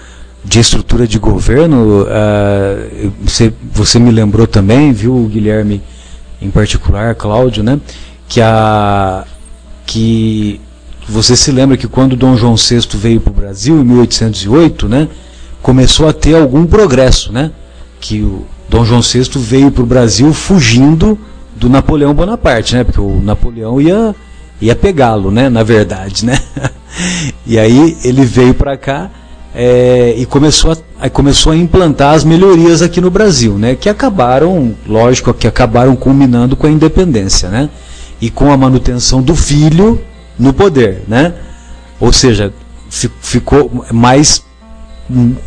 de estrutura de governo, uh, você, você me lembrou também, viu, Guilherme, em particular, Cláudio, né, que a que você se lembra que quando Dom João VI veio para o Brasil em 1808, né, começou a ter algum progresso, né, que o Dom João VI veio para o Brasil fugindo do Napoleão Bonaparte, né, porque o Napoleão ia ia pegá-lo, né? Na verdade, né? e aí ele veio para cá é, e começou a, começou a implantar as melhorias aqui no Brasil, né? Que acabaram, lógico, que acabaram culminando com a independência, né? E com a manutenção do filho no poder, né? Ou seja, ficou mais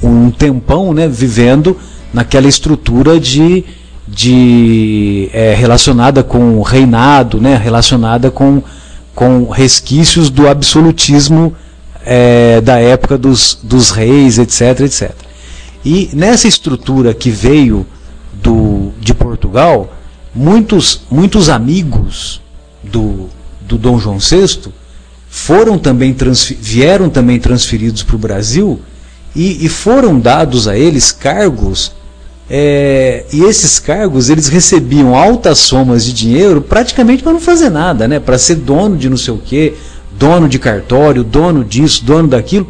um, tempão, né? Vivendo naquela estrutura de de é, relacionada com reinado, né? Relacionada com com resquícios do absolutismo é, da época dos, dos reis, etc, etc. E nessa estrutura que veio do, de Portugal, muitos, muitos amigos do, do Dom João VI foram também vieram também transferidos para o Brasil e, e, foram dados a eles cargos é, e esses cargos eles recebiam altas somas de dinheiro praticamente para não fazer nada, né? Para ser dono de não sei o quê, dono de cartório, dono disso, dono daquilo.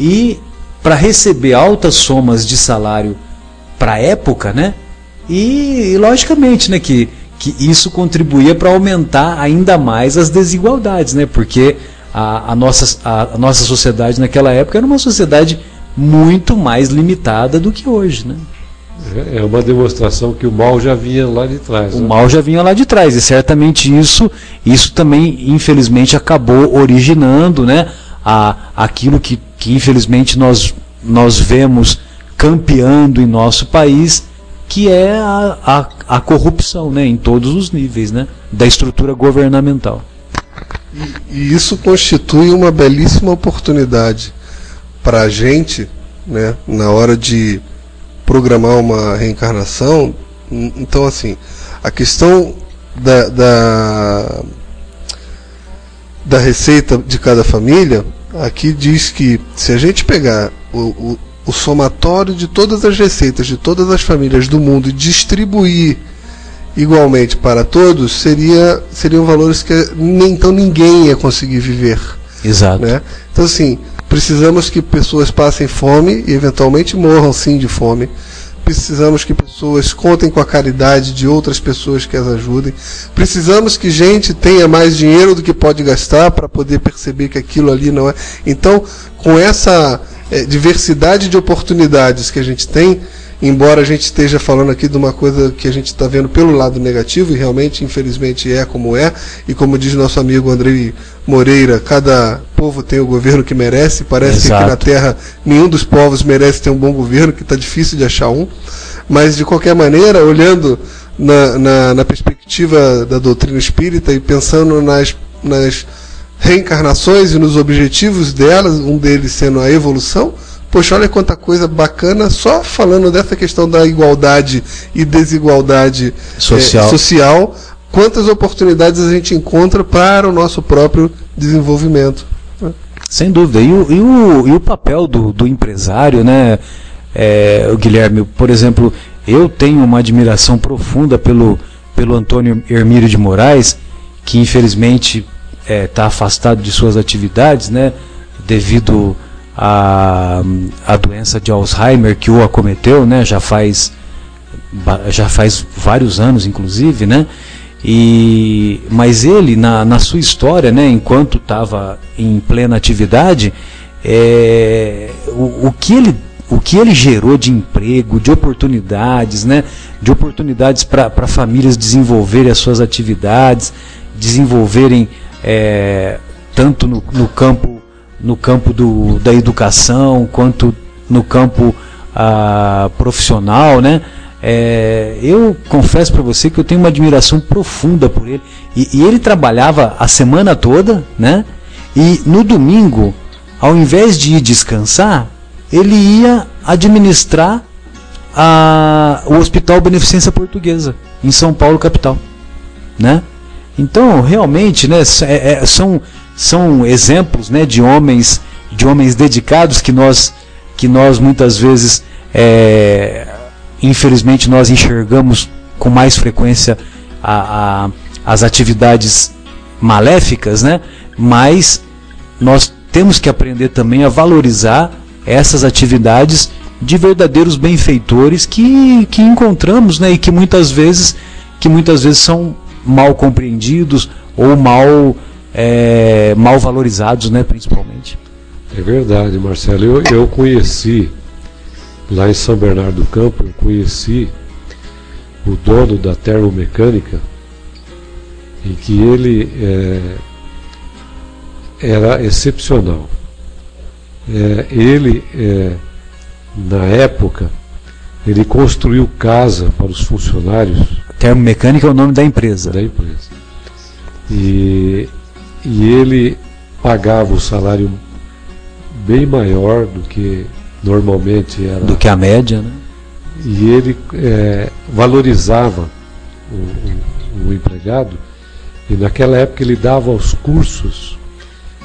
E para receber altas somas de salário para a época, né? E, e, logicamente, né, que, que isso contribuía para aumentar ainda mais as desigualdades, né? Porque a, a, nossa, a, a nossa sociedade naquela época era uma sociedade muito mais limitada do que hoje, né? É uma demonstração que o mal já vinha lá de trás. O né? mal já vinha lá de trás, e certamente isso, isso também, infelizmente, acabou originando né, a, aquilo que, que infelizmente nós, nós vemos campeando em nosso país, que é a, a, a corrupção né, em todos os níveis né, da estrutura governamental. E, e isso constitui uma belíssima oportunidade para a gente, né, na hora de programar uma reencarnação. Então, assim, a questão da, da, da receita de cada família, aqui diz que se a gente pegar o, o, o somatório de todas as receitas de todas as famílias do mundo e distribuir igualmente para todos, seria, seriam valores que nem, então ninguém ia conseguir viver. Exato. Né? Então, assim, precisamos que pessoas passem fome e eventualmente morram sim de fome. Precisamos que pessoas contem com a caridade de outras pessoas que as ajudem. Precisamos que gente tenha mais dinheiro do que pode gastar para poder perceber que aquilo ali não é. Então, com essa é, diversidade de oportunidades que a gente tem, embora a gente esteja falando aqui de uma coisa que a gente está vendo pelo lado negativo, e realmente, infelizmente, é como é, e como diz nosso amigo Andrei Moreira, cada povo tem o governo que merece, parece Exato. que na Terra nenhum dos povos merece ter um bom governo, que está difícil de achar um, mas de qualquer maneira, olhando na, na, na perspectiva da doutrina espírita e pensando nas, nas reencarnações e nos objetivos delas, um deles sendo a evolução, Poxa, olha quanta coisa bacana só falando dessa questão da igualdade e desigualdade Social. eh, social. Quantas oportunidades a gente encontra para o nosso próprio desenvolvimento. Sem dúvida. E o, e o, e o papel do, do empresário, né, é, Guilherme? Por exemplo, eu tenho uma admiração profunda pelo, pelo Antônio Hermírio de Moraes, que infelizmente está afastado de suas atividades, né, devido à a, doença de Alzheimer que o acometeu, né, já faz já faz vários anos, inclusive, né? E, mas ele, na, na sua história, né, enquanto estava em plena atividade, é, o, o, que ele, o que ele gerou de emprego, de oportunidades, né, de oportunidades para famílias desenvolverem as suas atividades, desenvolverem é, tanto no, no campo, no campo do, da educação quanto no campo ah, profissional, né? É, eu confesso para você que eu tenho uma admiração profunda por ele. E, e, ele trabalhava a semana toda, né? E no domingo, ao invés de ir descansar, ele ia administrar a, o Hospital Beneficência Portuguesa, em São Paulo, capital. Né? Então, realmente, né, é, é, são, são exemplos né, de homens de homens dedicados que nós, que nós muitas vezes é, infelizmente nós enxergamos com mais frequência a, a, as atividades maléficas, né? mas nós temos que aprender também a valorizar essas atividades de verdadeiros benfeitores que, que encontramos né? e que muitas vezes que muitas vezes são mal compreendidos ou mal é, mal valorizados, né? principalmente. É verdade, Marcelo. Eu, eu conheci lá em São Bernardo do Campo, eu conheci o dono da termomecânica, em que ele é, era excepcional. É, ele, é, na época, ele construiu casa para os funcionários. Termomecânica é o nome da empresa. Da empresa. E, e ele pagava o salário bem maior do que normalmente era. Do que a média, né? E ele é, valorizava o, o, o, empregado, e naquela época ele dava os cursos,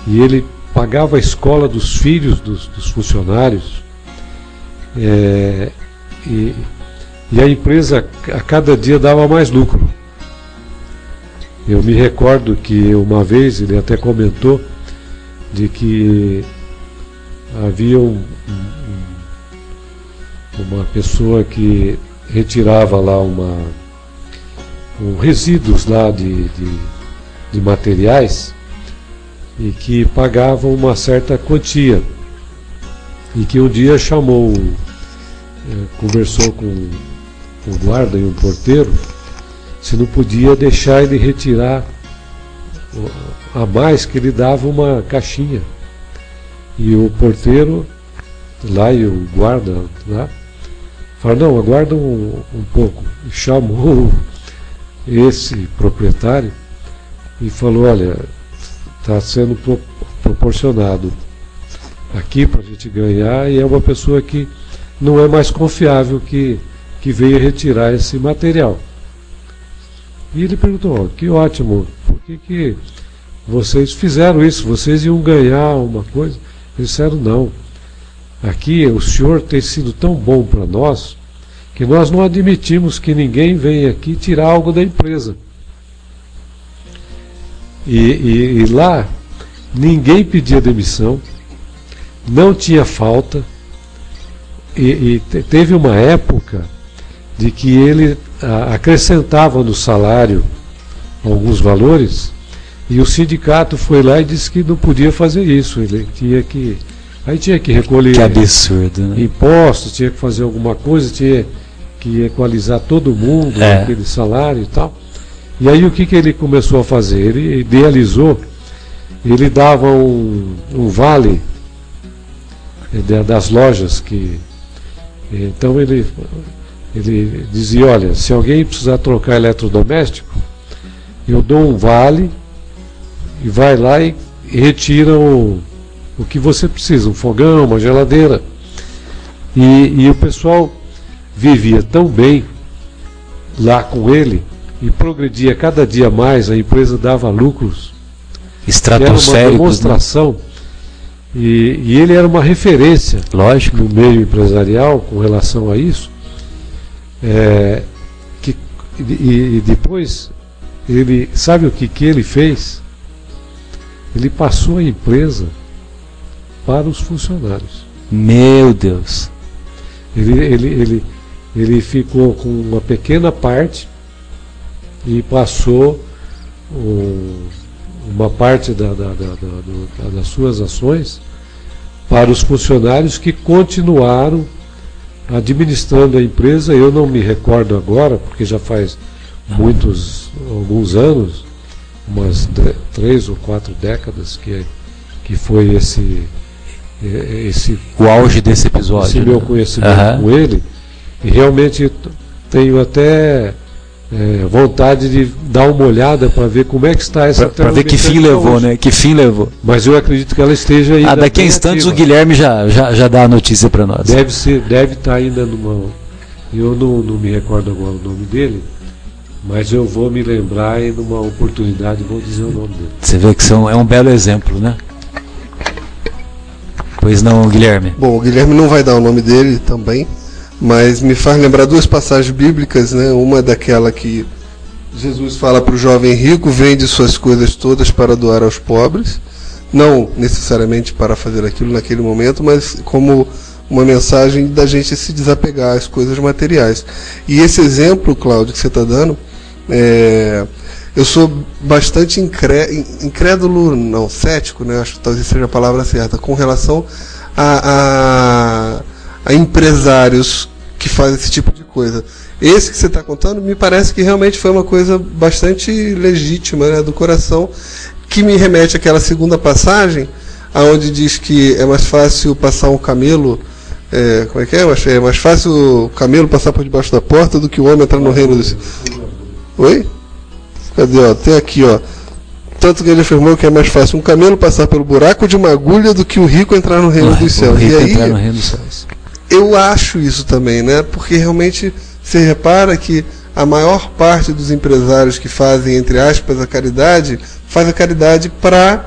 e ele pagava a escola dos filhos dos, dos funcionários, é, e, e a empresa a cada dia dava mais lucro. Eu me recordo que uma vez ele até comentou de que havia um, um, uma pessoa que retirava lá uma um, resíduos lá de, de, de, materiais e que pagava uma certa quantia e que um dia chamou é, conversou com o guarda e um porteiro se não podia deixar ele retirar a mais que ele dava uma caixinha e o porteiro lá e o guarda lá falaram, não, aguarda um, um pouco. E chamou esse proprietário e falou, olha, está sendo pro, proporcionado aqui para a gente ganhar e é uma pessoa que não é mais confiável que, que veio retirar esse material. E ele perguntou, oh, que ótimo, por que, que vocês fizeram isso? Vocês iam ganhar uma coisa? Eles disseram, não. Aqui o senhor tem sido tão bom para nós que nós não admitimos que ninguém venha aqui tirar algo da empresa. E, e, e lá ninguém pedia demissão, não tinha falta, e, e teve uma época de que ele acrescentava no salário alguns valores e o sindicato foi lá e disse que não podia fazer isso, ele tinha que aí tinha que recolher que absurdo, né? impostos, tinha que fazer alguma coisa, tinha que equalizar todo mundo é. aquele salário e tal. E aí o que, que ele começou a fazer? Ele idealizou, ele dava um, um vale eh, das lojas que então ele, ele dizia, olha, se alguém precisar trocar eletrodoméstico, eu dou um vale e vai lá e, retira o, o que você precisa, um fogão, uma geladeira. E, e o pessoal vivia tão bem lá com ele e progredia cada dia mais, a empresa dava lucros. Estratosféricos. Era uma demonstração. E, e, ele era uma referência Lógico. no meio empresarial com relação a isso. É, que, e, e, depois, ele sabe o que, que ele fez? Ele passou a empresa para os funcionários. Meu Deus! Ele, ele, ele, ele ficou com uma pequena parte e passou um, uma parte da, da, da, das suas ações para os funcionários que continuaram administrando a empresa. Eu não me recordo agora, porque já faz muitos, alguns anos, umas três ou quatro décadas que, que foi esse, esse o auge desse episódio. Esse meu né? conhecimento uhum. com ele. E realmente tenho até é, vontade de dar uma olhada para ver como é que está essa Para ver que fim levou, hoje. né? Que fim levou. Mas eu acredito que ela esteja aí. Ah, daqui a instantes ativa. o Guilherme já, já, já dá a notícia para nós. Deve ser, deve estar tá ainda numa. Eu não, não me recordo agora o nome dele, mas eu vou me lembrar e numa oportunidade vou dizer o nome dele. Você vê que são, é um belo exemplo, né? Pois não, Guilherme. Bom, o Guilherme não vai dar o nome dele também, mas me faz lembrar duas passagens bíblicas, né? Uma é daquela que Jesus fala para o jovem rico: vende suas coisas todas para doar aos pobres, não necessariamente para fazer aquilo naquele momento, mas como uma mensagem da gente se desapegar às coisas materiais. E esse exemplo, Cláudio, que você está dando, é, eu sou bastante incré, incrédulo, não, cético, né? acho que talvez seja a palavra certa, com relação a, a a empresários que fazem esse tipo de coisa. Esse que você está contando me parece que realmente foi uma coisa bastante legítima né, do coração, que me remete àquela segunda passagem, aonde diz que é mais fácil passar um camelo. É, como é que é? É mais fácil o camelo passar por debaixo da porta do que o homem entrar no reino dos. Oi? Cadê? Ó, tem aqui, ó. Tanto que ele afirmou que é mais fácil um camelo passar pelo buraco de uma agulha do que o rico entrar no reino dos céus. e aí, entrar no reino dos céus eu acho isso também, né? Porque realmente você repara que a maior parte dos empresários que fazem, entre aspas, a caridade, faz a caridade para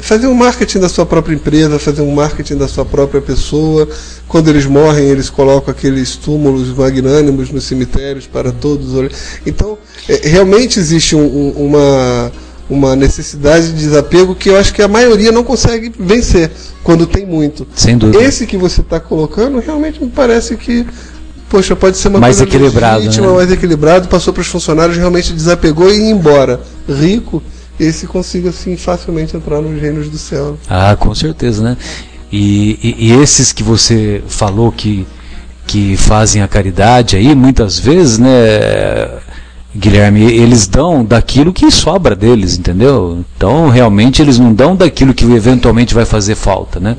fazer um marketing da sua própria empresa, fazer um marketing da sua própria pessoa. Quando eles morrem, eles colocam aqueles túmulos magnânimos nos cemitérios para todos. Então, é, realmente existe um, um, uma uma necessidade de desapego que eu acho que a maioria não consegue vencer quando tem muito. Sem dúvida. Esse que você está colocando realmente me parece que poxa, pode ser uma mais coisa equilibrado, legítima, né? mais equilibrado, passou para os funcionários, realmente desapegou e ia embora. Rico, esse consiga assim facilmente entrar nos reinos do céu. Ah, com certeza, né? E, e, e esses que você falou que que fazem a caridade aí, muitas vezes, né, Guilherme, eles dão daquilo que sobra deles, entendeu? Então, realmente, eles não dão daquilo que eventualmente vai fazer falta, né?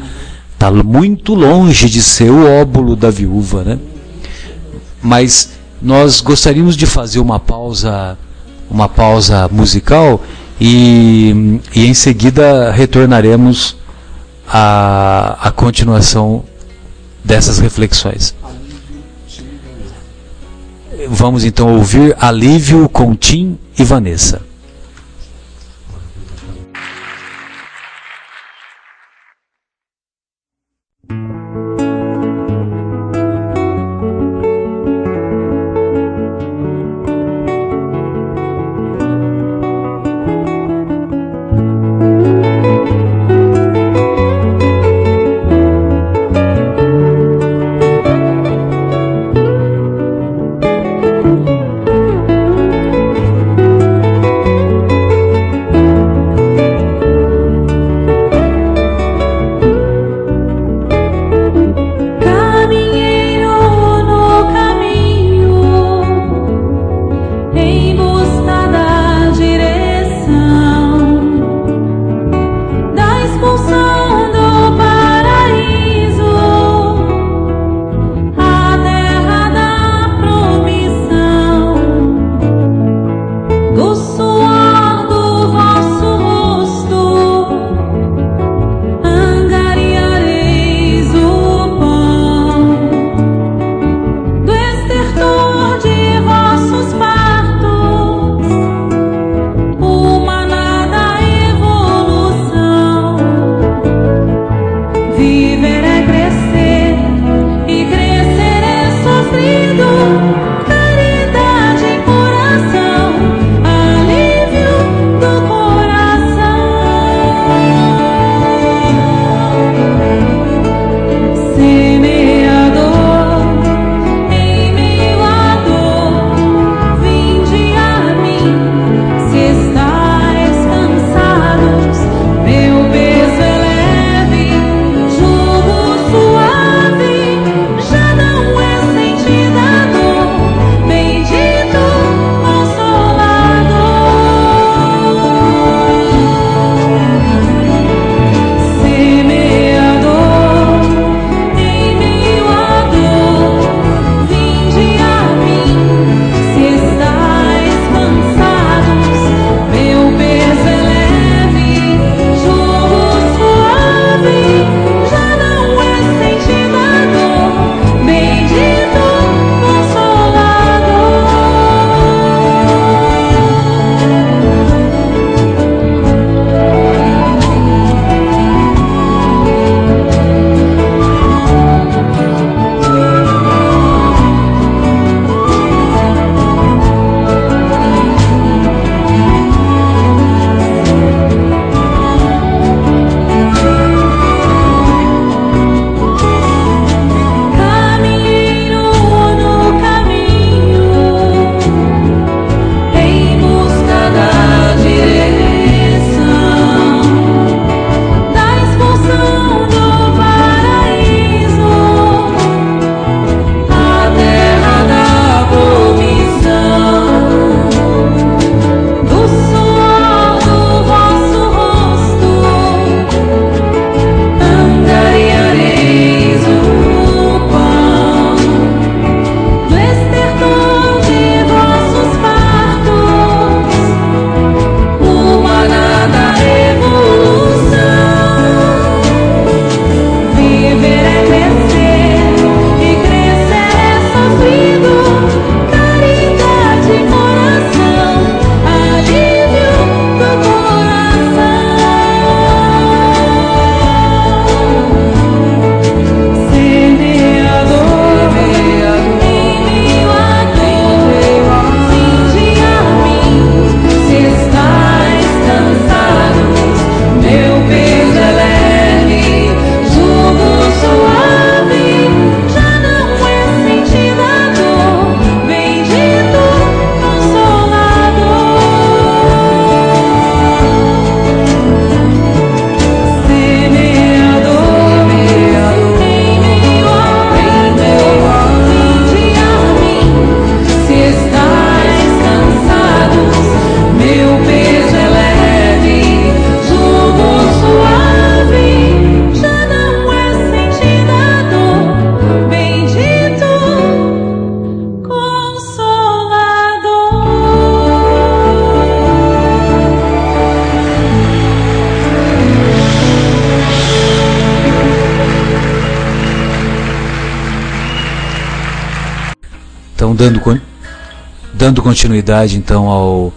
Está muito longe de ser o óbolo da viúva, né? Mas nós gostaríamos de fazer uma pausa, uma pausa musical e, e em seguida retornaremos à, à continuação dessas reflexões. Vamos então ouvir Alívio com Tim e Vanessa. Dando, dando continuidade então ao,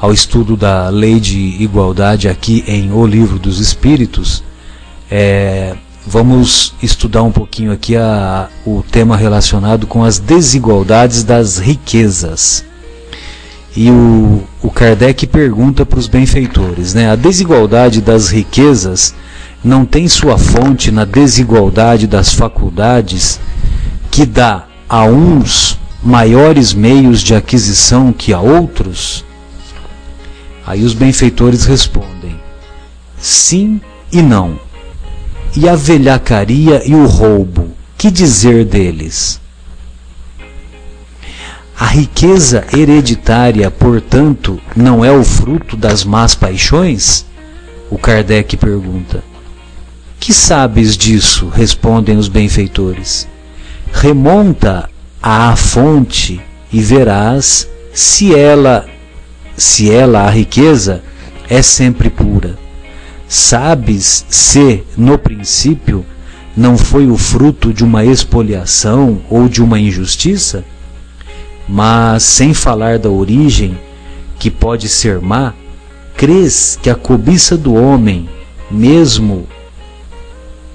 ao estudo da lei de igualdade aqui em O Livro dos Espíritos, é, vamos estudar um pouquinho aqui a, o tema relacionado com as desigualdades das riquezas. E o, o Kardec pergunta para os benfeitores, né? A desigualdade das riquezas não tem sua fonte na desigualdade das faculdades que dá a uns maiores meios de aquisição que a outros? Aí os benfeitores respondem: sim e não. E a velhacaria e o roubo, que dizer deles? A riqueza hereditária, portanto, não é o fruto das más paixões? O Kardec pergunta. Que sabes disso? respondem os benfeitores. Remonta à fonte e verás se ela se ela a riqueza é sempre pura. Sabes se no princípio não foi o fruto de uma expoliação ou de uma injustiça? Mas sem falar da origem, que pode ser má, crês que a cobiça do homem, mesmo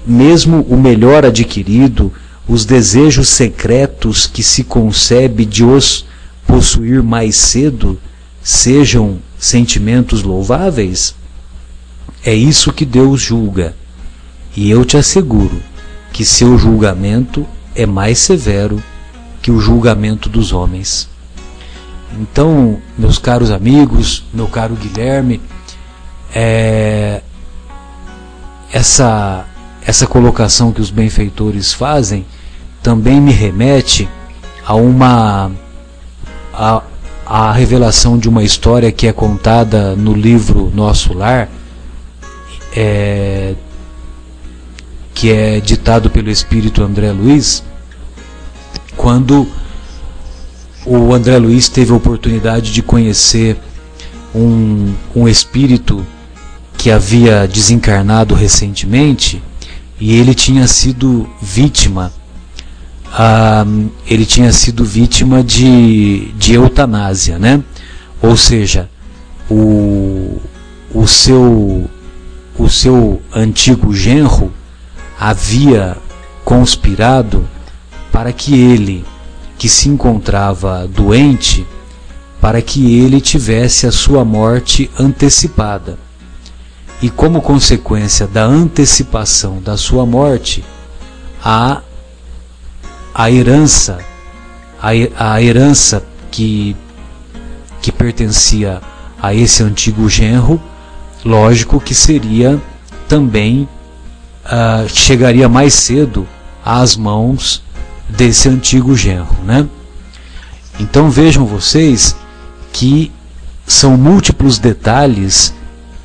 mesmo o melhor adquirido, os desejos secretos que se concebe de os possuir mais cedo, sejam sentimentos louváveis? É isso que Deus julga. E eu te asseguro que seu julgamento é mais severo que o julgamento dos homens. Então, meus caros amigos, meu caro Guilherme, é, essa, essa colocação que os benfeitores fazem também me remete a uma a, a revelação de uma história que é contada no livro Nosso Lar, é, que é ditado pelo espírito André Luiz, quando o André Luiz teve a oportunidade de conhecer um, um espírito que havia desencarnado recentemente e ele tinha sido vítima ah, ele tinha sido vítima de, de eutanásia, né? Ou seja, o, o, seu, o seu antigo genro havia conspirado para que ele, que se encontrava doente, para que ele tivesse a sua morte antecipada. E como consequência da antecipação da sua morte, a a herança a, a herança que que pertencia a esse antigo genro, lógico que seria também uh, chegaria mais cedo às mãos desse antigo genro, né? Então vejam vocês que são múltiplos detalhes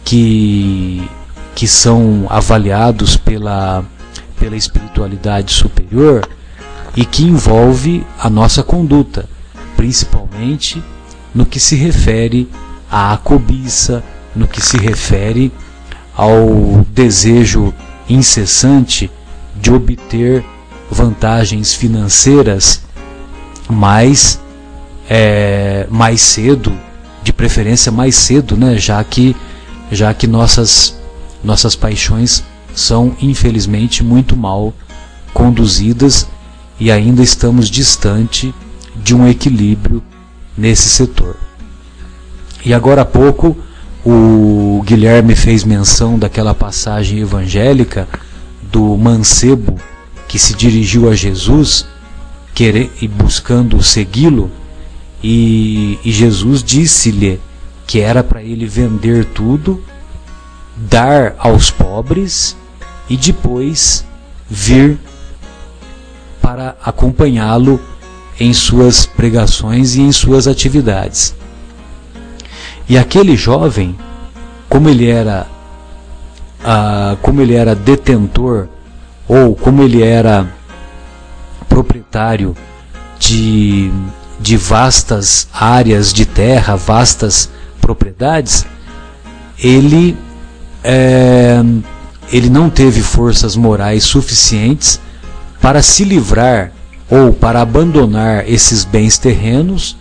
que que são avaliados pela pela espiritualidade superior e que envolve a nossa conduta, principalmente no que se refere à cobiça, no que se refere ao desejo incessante de obter vantagens financeiras mais é, mais cedo, de preferência mais cedo, né? Já que já que nossas nossas paixões são infelizmente muito mal conduzidas e ainda estamos distante de um equilíbrio nesse setor. E agora há pouco o Guilherme fez menção daquela passagem evangélica do mancebo que se dirigiu a Jesus querer, e buscando segui-lo, e, e Jesus disse-lhe que era para ele vender tudo, dar aos pobres e depois vir para acompanhá-lo em suas pregações e em suas atividades. E aquele jovem, como ele era, ah, como ele era detentor ou como ele era proprietário de, de vastas áreas de terra, vastas propriedades, ele é, ele não teve forças morais suficientes para se livrar ou para abandonar esses bens terrenos,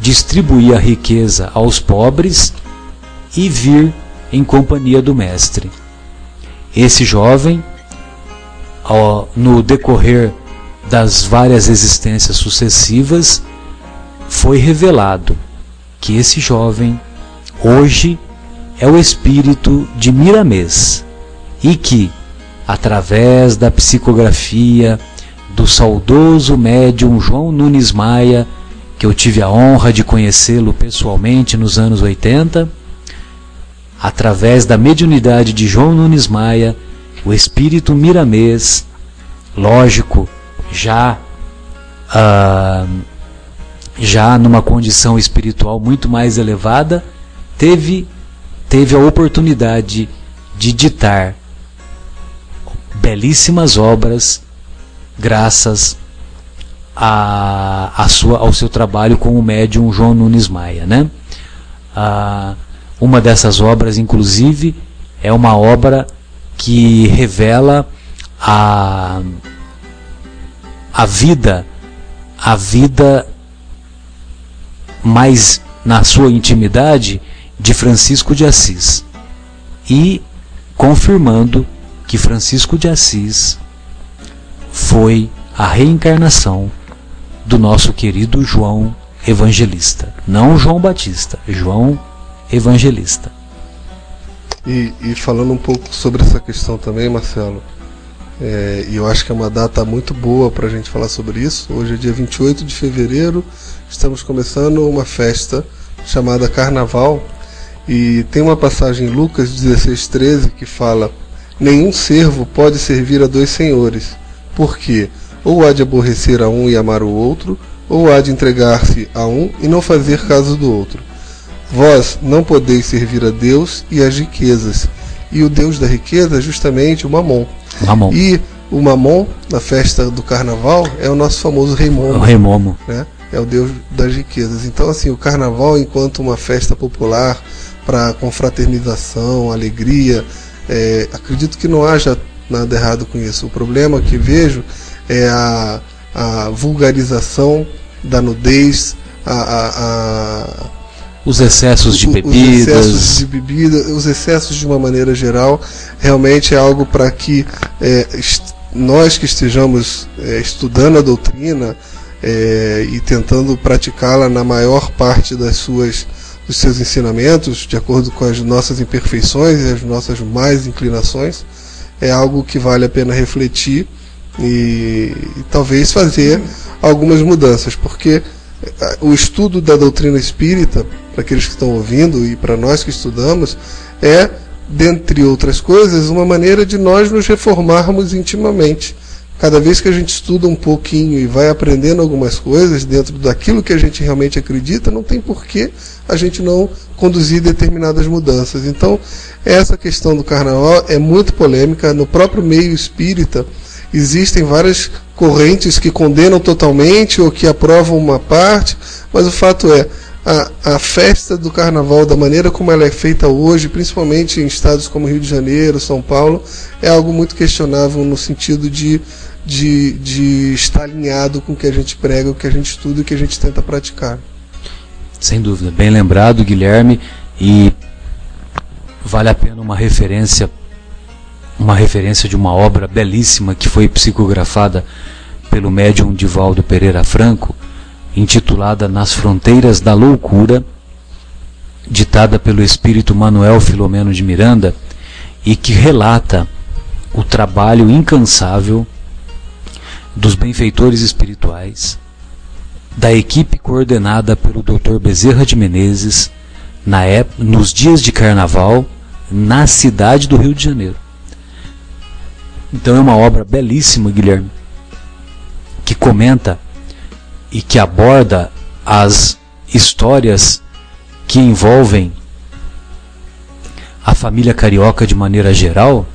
distribuir a riqueza aos pobres e vir em companhia do Mestre. Esse jovem, no decorrer das várias existências sucessivas, foi revelado que esse jovem hoje é o espírito de Miramês e que, através da psicografia do saudoso médium João Nunes Maia, que eu tive a honra de conhecê-lo pessoalmente nos anos 80, através da mediunidade de João Nunes Maia, o espírito miramês, lógico, já uh, já numa condição espiritual muito mais elevada, teve teve a oportunidade de ditar belíssimas obras graças a, a sua, ao seu trabalho com o médium João Nunes Maia. Né? Ah, uma dessas obras, inclusive, é uma obra que revela a, a vida, a vida mais na sua intimidade de Francisco de Assis e confirmando que Francisco de Assis foi a reencarnação do nosso querido João Evangelista. Não João Batista, João Evangelista. E, e falando um pouco sobre essa questão também, Marcelo, é, e eu acho que é uma data muito boa para a gente falar sobre isso. Hoje é dia 28 de fevereiro, estamos começando uma festa chamada Carnaval. E tem uma passagem em Lucas 16,13 que fala: Nenhum servo pode servir a dois senhores, porque ou há de aborrecer a um e amar o outro, ou há de entregar-se a um e não fazer caso do outro. Vós não podeis servir a Deus e as riquezas. E o Deus da riqueza é justamente o Mamon. Mamon. E o Mamon, na festa do carnaval, é o nosso famoso Rei Momo. O Rei Momo. Né? É o Deus das riquezas. Então, assim, o carnaval, enquanto uma festa popular para confraternização, alegria, é, acredito que não haja nada errado com isso. O problema que vejo é a, a vulgarização da nudez, a, a, a os excessos de bebidas. Os excessos de bebida, os excessos de uma maneira geral, realmente é algo para que é, nós que estejamos é, estudando a doutrina é, e tentando praticá-la na maior parte das suas dos seus ensinamentos, de acordo com as nossas imperfeições e as nossas mais inclinações, é algo que vale a pena refletir e, e talvez fazer algumas mudanças, porque eh, o estudo da doutrina espírita, para aqueles que estão ouvindo e para nós que estudamos, é, dentre outras coisas, uma maneira de nós nos reformarmos intimamente. Cada vez que a gente estuda um pouquinho e vai aprendendo algumas coisas dentro daquilo que a gente realmente acredita, não tem porquê a gente não conduzir determinadas mudanças. Então, essa questão do carnaval é muito polêmica. No próprio meio espírita, existem várias correntes que condenam totalmente ou que aprovam uma parte, mas o fato é, a, a festa do carnaval, da maneira como ela é feita hoje, principalmente em estados como Rio de Janeiro, São Paulo, é algo muito questionável no sentido de, de, de estar alinhado com o que a gente prega, o que a gente estuda o que a gente tenta praticar. Sem dúvida, bem lembrado, Guilherme, e vale a pena uma referência uma referência de uma obra belíssima que foi psicografada pelo médium Divaldo Pereira Franco, intitulada Nas Fronteiras da Loucura, ditada pelo espírito Manuel Filomeno de Miranda, e que relata o trabalho incansável dos benfeitores espirituais, da equipe coordenada pelo Dr. Bezerra de Menezes, na época, nos dias de carnaval, na cidade do Rio de Janeiro. Então é uma obra belíssima, Guilherme, que comenta e que aborda as histórias que envolvem a família carioca de maneira geral,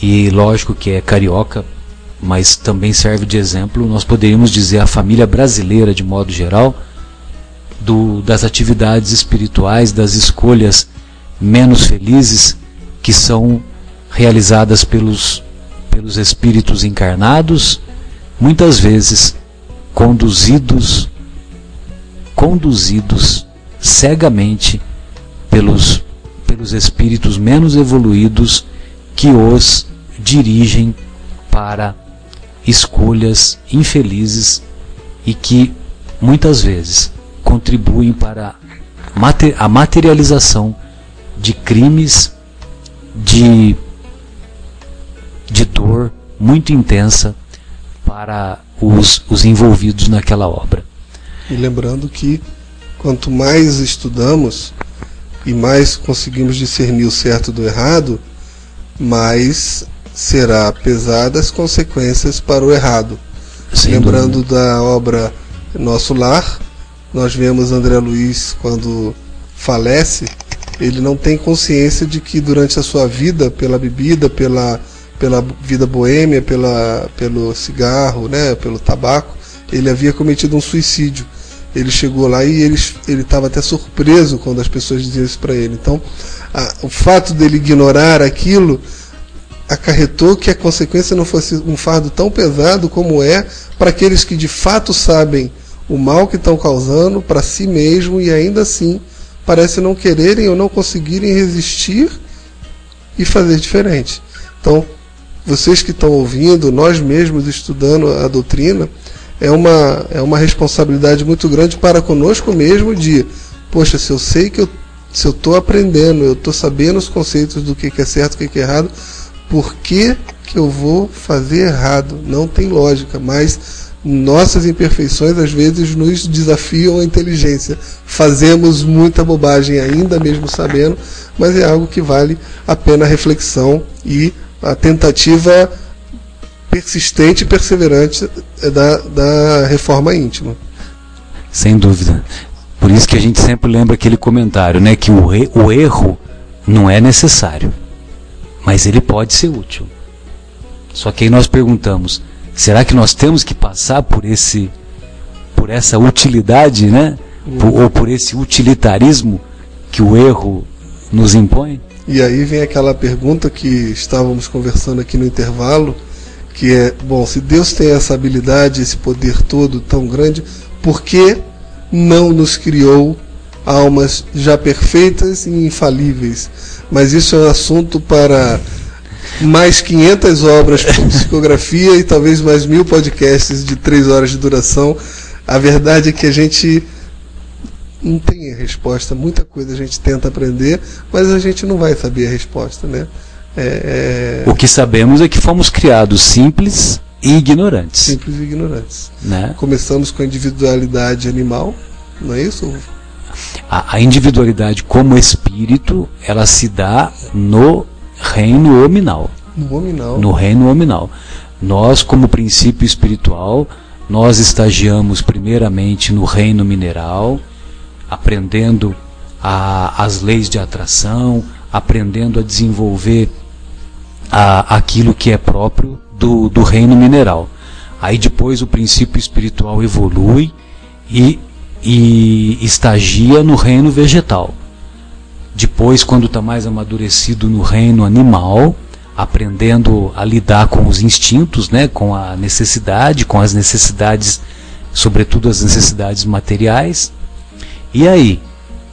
e lógico que é carioca, mas também serve de exemplo, nós poderíamos dizer a família brasileira de modo geral, do, das atividades espirituais, das escolhas menos felizes que são realizadas pelos pelos espíritos encarnados, muitas vezes conduzidos conduzidos cegamente pelos pelos espíritos menos evoluídos que os dirigem para escolhas infelizes e que muitas vezes contribuem para a materialização de crimes de, de dor muito intensa para os, os envolvidos naquela obra. E lembrando que quanto mais estudamos e mais conseguimos discernir o certo do errado, mais será pesadas consequências para o errado. Sem Lembrando dúvida. da obra Nosso Lar, nós vemos André Luiz quando falece, ele não tem consciência de que durante a sua vida, pela bebida, pela, pela vida boêmia, pela, pelo cigarro, né, pelo tabaco, ele havia cometido um suicídio. Ele chegou lá e ele estava até surpreso quando as pessoas diziam isso para ele. Então, a, o fato dele ignorar aquilo acarretou que a consequência não fosse um fardo tão pesado como é para aqueles que de fato sabem o mal que estão causando para si mesmo e ainda assim parece não quererem ou não conseguirem resistir e fazer diferente. Então, vocês que estão ouvindo, nós mesmos estudando a doutrina, é uma, é uma responsabilidade muito grande para conosco mesmo de, poxa, se eu sei que eu se eu estou aprendendo, eu estou sabendo os conceitos do que, que é certo e o que, que é errado, por que, que eu vou fazer errado? Não tem lógica, mas nossas imperfeições às vezes nos desafiam a inteligência. Fazemos muita bobagem ainda, mesmo sabendo, mas é algo que vale a pena a reflexão e a tentativa persistente e perseverante da, da reforma íntima. Sem dúvida. Por isso que a gente sempre lembra aquele comentário, né, que o, o erro não é necessário, mas ele pode ser útil. Só que aí nós perguntamos, Será que nós temos que passar por esse por essa utilidade, né? Por, ou por esse utilitarismo que o erro nos impõe? E aí vem aquela pergunta que estávamos conversando aqui no intervalo, que é, bom, se Deus tem essa habilidade, esse poder todo tão grande, por que não nos criou almas já perfeitas e infalíveis? Mas isso é um assunto para mais 500 obras por psicografia e talvez mais mil podcasts de três horas de duração. A verdade é que a gente não tem a resposta. Muita coisa a gente tenta aprender, mas a gente não vai saber a resposta, né? É, é... O que sabemos é que fomos criados simples e ignorantes. Simples e ignorantes. Né? Começamos com a individualidade animal, não é isso? A, a individualidade como espírito, ela se dá no reino hominal. No hominal. No reino hominal. Nós, como princípio espiritual, nós estagiamos primeiramente no reino mineral, aprendendo a, as leis de atração, aprendendo a desenvolver a, aquilo que é próprio do, do reino mineral. Aí depois o princípio espiritual evolui e, e estagia no reino vegetal. Depois, quando está mais amadurecido no reino animal, aprendendo a lidar com os instintos, né, com a necessidade, com as necessidades, sobretudo as necessidades materiais. E aí,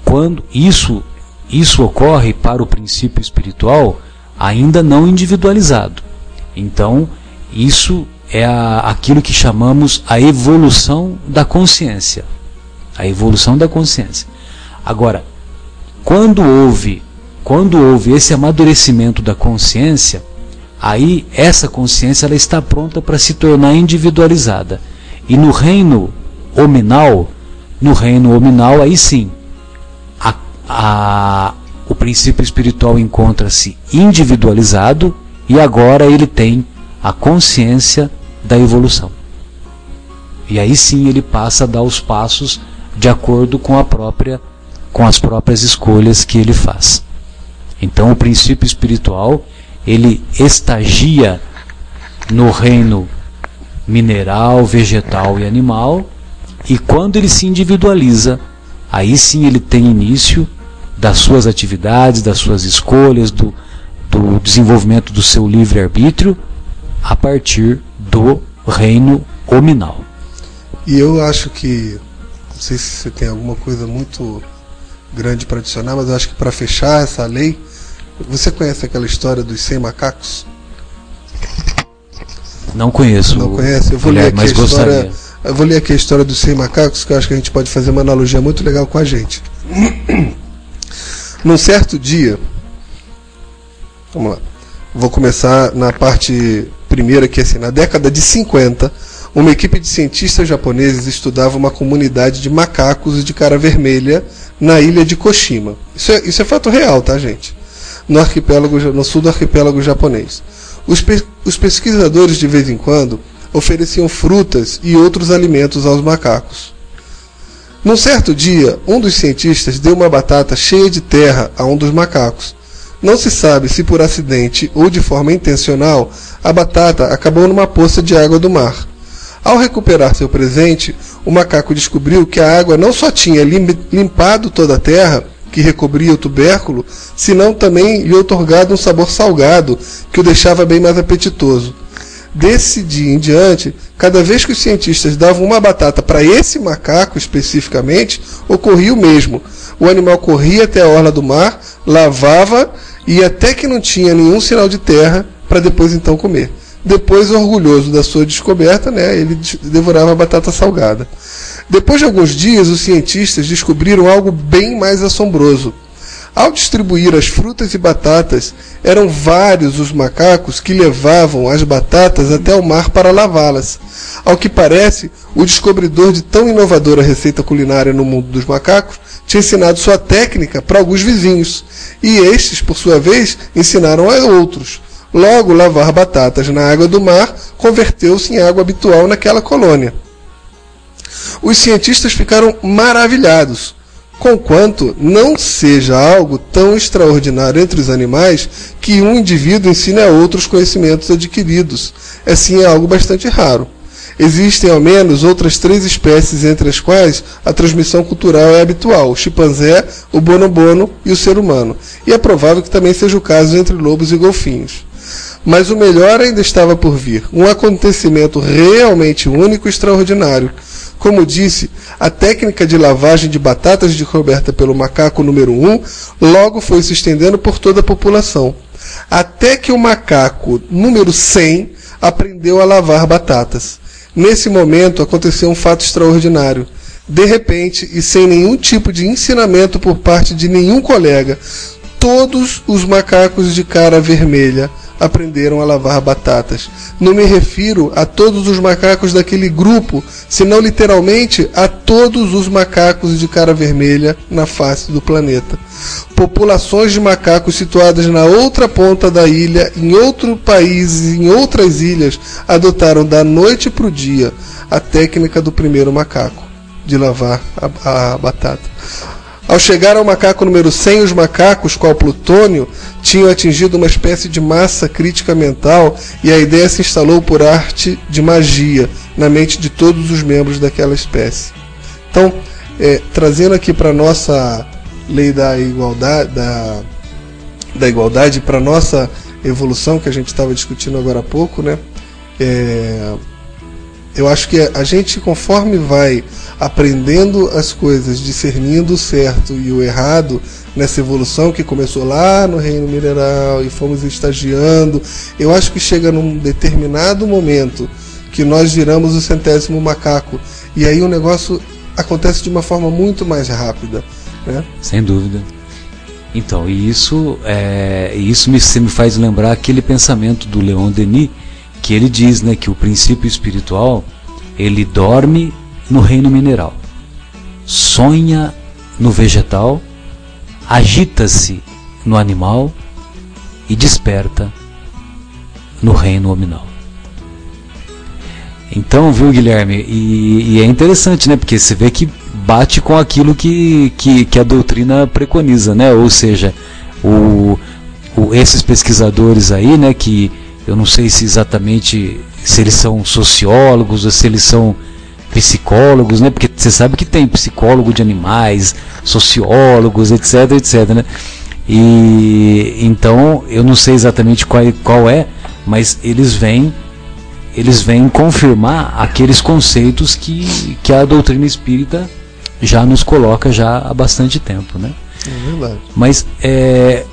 quando isso isso ocorre para o princípio espiritual ainda não individualizado. Então, isso é a, aquilo que chamamos a evolução da consciência. A evolução da consciência. Agora, quando houve, quando houve esse amadurecimento da consciência, aí essa consciência ela está pronta para se tornar individualizada. E no reino hominal, no reino hominal, aí sim, a, a, o princípio espiritual encontra-se individualizado e agora ele tem a consciência da evolução. E aí sim ele passa a dar os passos de acordo com a própria com as próprias escolhas que ele faz. Então o princípio espiritual, ele estagia no reino mineral, vegetal e animal, e quando ele se individualiza, aí sim ele tem início das suas atividades, das suas escolhas, do, do desenvolvimento do seu livre-arbítrio, a partir do reino hominal. E eu acho que, não sei se você tem alguma coisa muito grande para adicionar, mas eu acho que para fechar essa lei, você conhece aquela história dos 100 macacos? Não conheço. Não conhece? Eu vou ler aqui a história. gostaria. Eu vou ler aqui a história dos 100 macacos, que eu acho que a gente pode fazer uma analogia muito legal com a gente. Num certo dia, vamos lá. Vou começar na parte primeira, que é assim, na década de 50, uma equipe de cientistas japoneses estudava uma comunidade de macacos de cara vermelha na ilha de Koshima. Isso é, isso é fato real, tá, gente? No, arquipélago, no sul do arquipélago japonês. Os, pe- os pesquisadores, de vez em quando, ofereciam frutas e outros alimentos aos macacos. Num certo dia, um dos cientistas deu uma batata cheia de terra a um dos macacos. Não se sabe se por acidente ou de forma intencional, a batata acabou numa poça de água do mar. Ao recuperar seu presente, o macaco descobriu que a água não só tinha lim- limpado toda a terra, que recobria o tubérculo, senão também lhe otorgado um sabor salgado, que o deixava bem mais apetitoso. Desse dia em diante, cada vez que os cientistas davam uma batata para esse macaco especificamente, ocorria o mesmo. O animal corria até a orla do mar, lavava e até que não tinha nenhum sinal de terra, para depois então comer. Depois, orgulhoso da sua descoberta, né, ele devorava a batata salgada. Depois de alguns dias, os cientistas descobriram algo bem mais assombroso. Ao distribuir as frutas e batatas, eram vários os macacos que levavam as batatas até o mar para lavá-las. Ao que parece, o descobridor de tão inovadora receita culinária no mundo dos macacos tinha ensinado sua técnica para alguns vizinhos, e estes, por sua vez, ensinaram a outros. Logo, lavar batatas na água do mar converteu-se em água habitual naquela colônia. Os cientistas ficaram maravilhados, conquanto não seja algo tão extraordinário entre os animais que um indivíduo ensine a outros conhecimentos adquiridos. Assim é algo bastante raro. Existem ao menos outras três espécies entre as quais a transmissão cultural é habitual: o chimpanzé, o bonobono e o ser humano. E é provável que também seja o caso entre lobos e golfinhos. Mas o melhor ainda estava por vir, um acontecimento realmente único e extraordinário. Como disse, a técnica de lavagem de batatas descoberta pelo macaco número 1 logo foi se estendendo por toda a população. Até que o macaco número 100 aprendeu a lavar batatas. Nesse momento aconteceu um fato extraordinário. De repente, e sem nenhum tipo de ensinamento por parte de nenhum colega, todos os macacos de cara vermelha aprenderam a lavar batatas. Não me refiro a todos os macacos daquele grupo, senão literalmente a todos os macacos de cara vermelha na face do planeta. Populações de macacos situadas na outra ponta da ilha, em outro país, em outras ilhas, adotaram da noite para o dia a técnica do primeiro macaco de lavar a, a batata. Ao chegar ao macaco número 100, os macacos, qual Plutônio, tinham atingido uma espécie de massa crítica mental e a ideia se instalou por arte de magia na mente de todos os membros daquela espécie. Então, é, trazendo aqui para nossa lei da igualdade, da, da igualdade para nossa evolução que a gente estava discutindo agora há pouco, né? É, eu acho que a gente, conforme vai aprendendo as coisas, discernindo o certo e o errado nessa evolução que começou lá no reino mineral e fomos estagiando, eu acho que chega num determinado momento que nós viramos o centésimo macaco e aí o negócio acontece de uma forma muito mais rápida, né? Sem dúvida. Então, e isso, é, isso me, me faz lembrar aquele pensamento do Leon Denis, que ele diz né, que o princípio espiritual ele dorme no reino mineral, sonha no vegetal, agita-se no animal e desperta no reino hominal. Então, viu, Guilherme? E, e, é interessante, né? Porque você vê que bate com aquilo que, que, que a doutrina preconiza, né? Ou seja, o, o, esses pesquisadores aí, né? Que eu não sei se exatamente se eles são sociólogos ou se eles são psicólogos, né? Porque você sabe que tem psicólogo de animais, sociólogos, etc, etc, né? E então eu não sei exatamente qual, qual é, mas eles vêm eles vêm confirmar aqueles conceitos que, que a doutrina espírita já nos coloca já há bastante tempo, né? É verdade. Mas é,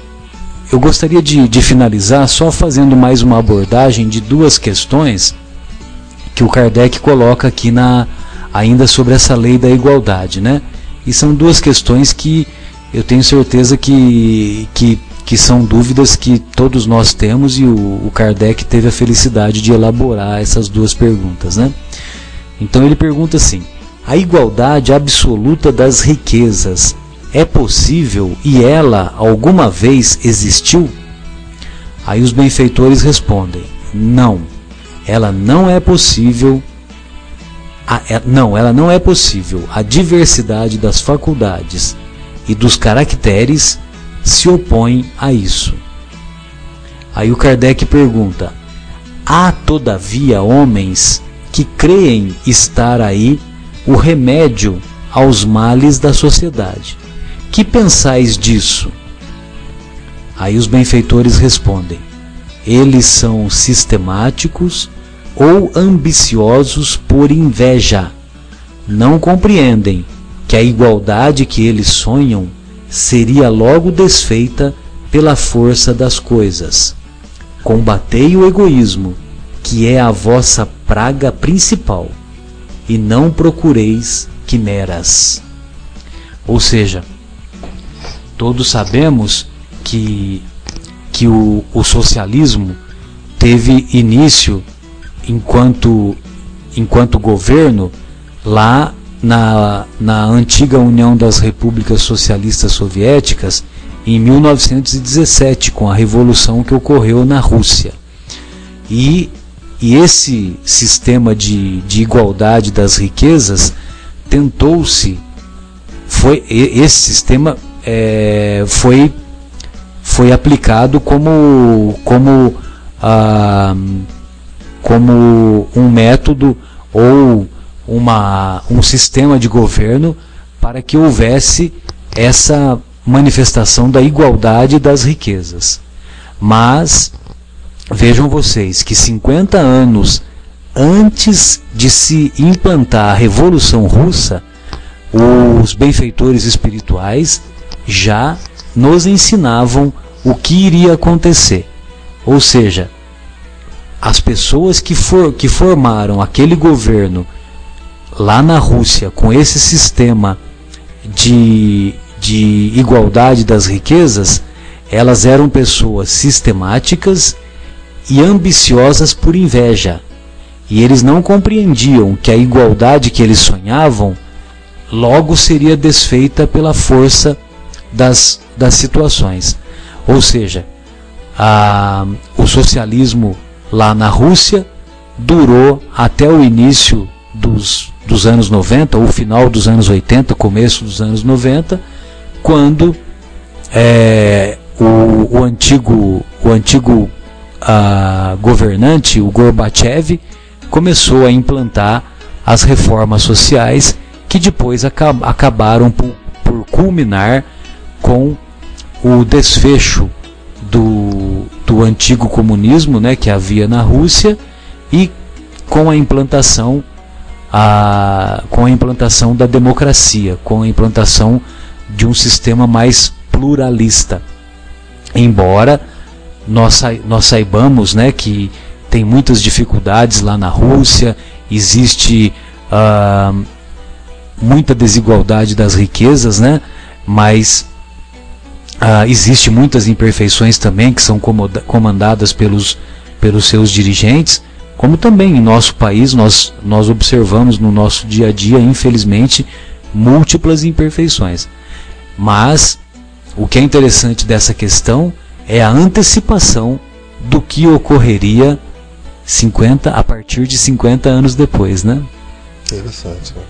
eu gostaria de, de finalizar só fazendo mais uma abordagem de duas questões que o Kardec coloca aqui na ainda sobre essa lei da igualdade, né? E são duas questões que eu tenho certeza que, que, que são dúvidas que todos nós temos e o, o Kardec teve a felicidade de elaborar essas duas perguntas, né? Então ele pergunta assim: a igualdade absoluta das riquezas é possível e ela alguma vez existiu? Aí os benfeitores respondem: não, ela não é possível. A, é, não, ela não é possível. A diversidade das faculdades e dos caracteres se opõe a isso. Aí o Kardec pergunta: há todavia homens que creem estar aí o remédio aos males da sociedade. Que pensais disso? Aí os benfeitores respondem: eles são sistemáticos ou ambiciosos por inveja. Não compreendem que a igualdade que eles sonham seria logo desfeita pela força das coisas. Combatei o egoísmo, que é a vossa praga principal, e não procureis quimeras. Ou seja, todos sabemos que, que o, o socialismo teve início enquanto, enquanto governo lá na, na antiga União das Repúblicas Socialistas Soviéticas em 1917, com a revolução que ocorreu na Rússia. E, e esse sistema de, de igualdade das riquezas tentou-se, foi esse sistema é, foi, foi aplicado como, como, ah, como um método ou uma, um sistema de governo para que houvesse essa manifestação da igualdade das riquezas. Mas vejam vocês que 50 anos antes de se implantar a Revolução Russa, os benfeitores espirituais já nos ensinavam o que iria acontecer. Ou seja, as pessoas que, for, que formaram aquele governo lá na Rússia, com esse sistema de, de igualdade das riquezas, elas eram pessoas sistemáticas e ambiciosas por inveja. E eles não compreendiam que a igualdade que eles sonhavam logo seria desfeita pela força das, das situações. Ou seja, a, o socialismo lá na Rússia durou até o início dos dos anos 90, ou final dos anos 80, começo dos anos 90, quando é, o, o, antigo, o antigo a, governante, o Gorbachev, começou a implantar as reformas sociais que depois acab acabaram por, por culminar com o desfecho do, do antigo comunismo né, que havia na Rússia e com a implantação a, com a implantação da democracia, com a implantação de um sistema mais pluralista. Embora nós, nós saibamos né, que tem muitas dificuldades lá na Rússia, existe uh, muita desigualdade das riquezas, né, mas uh, existe muitas imperfeições também que são comandadas pelos, pelos seus dirigentes como também em nosso país nós, nós observamos no nosso dia a dia, infelizmente, múltiplas imperfeições. Mas o que é interessante dessa questão é a antecipação do que ocorreria 50 a partir de 50 anos depois, né? Interessante. Né?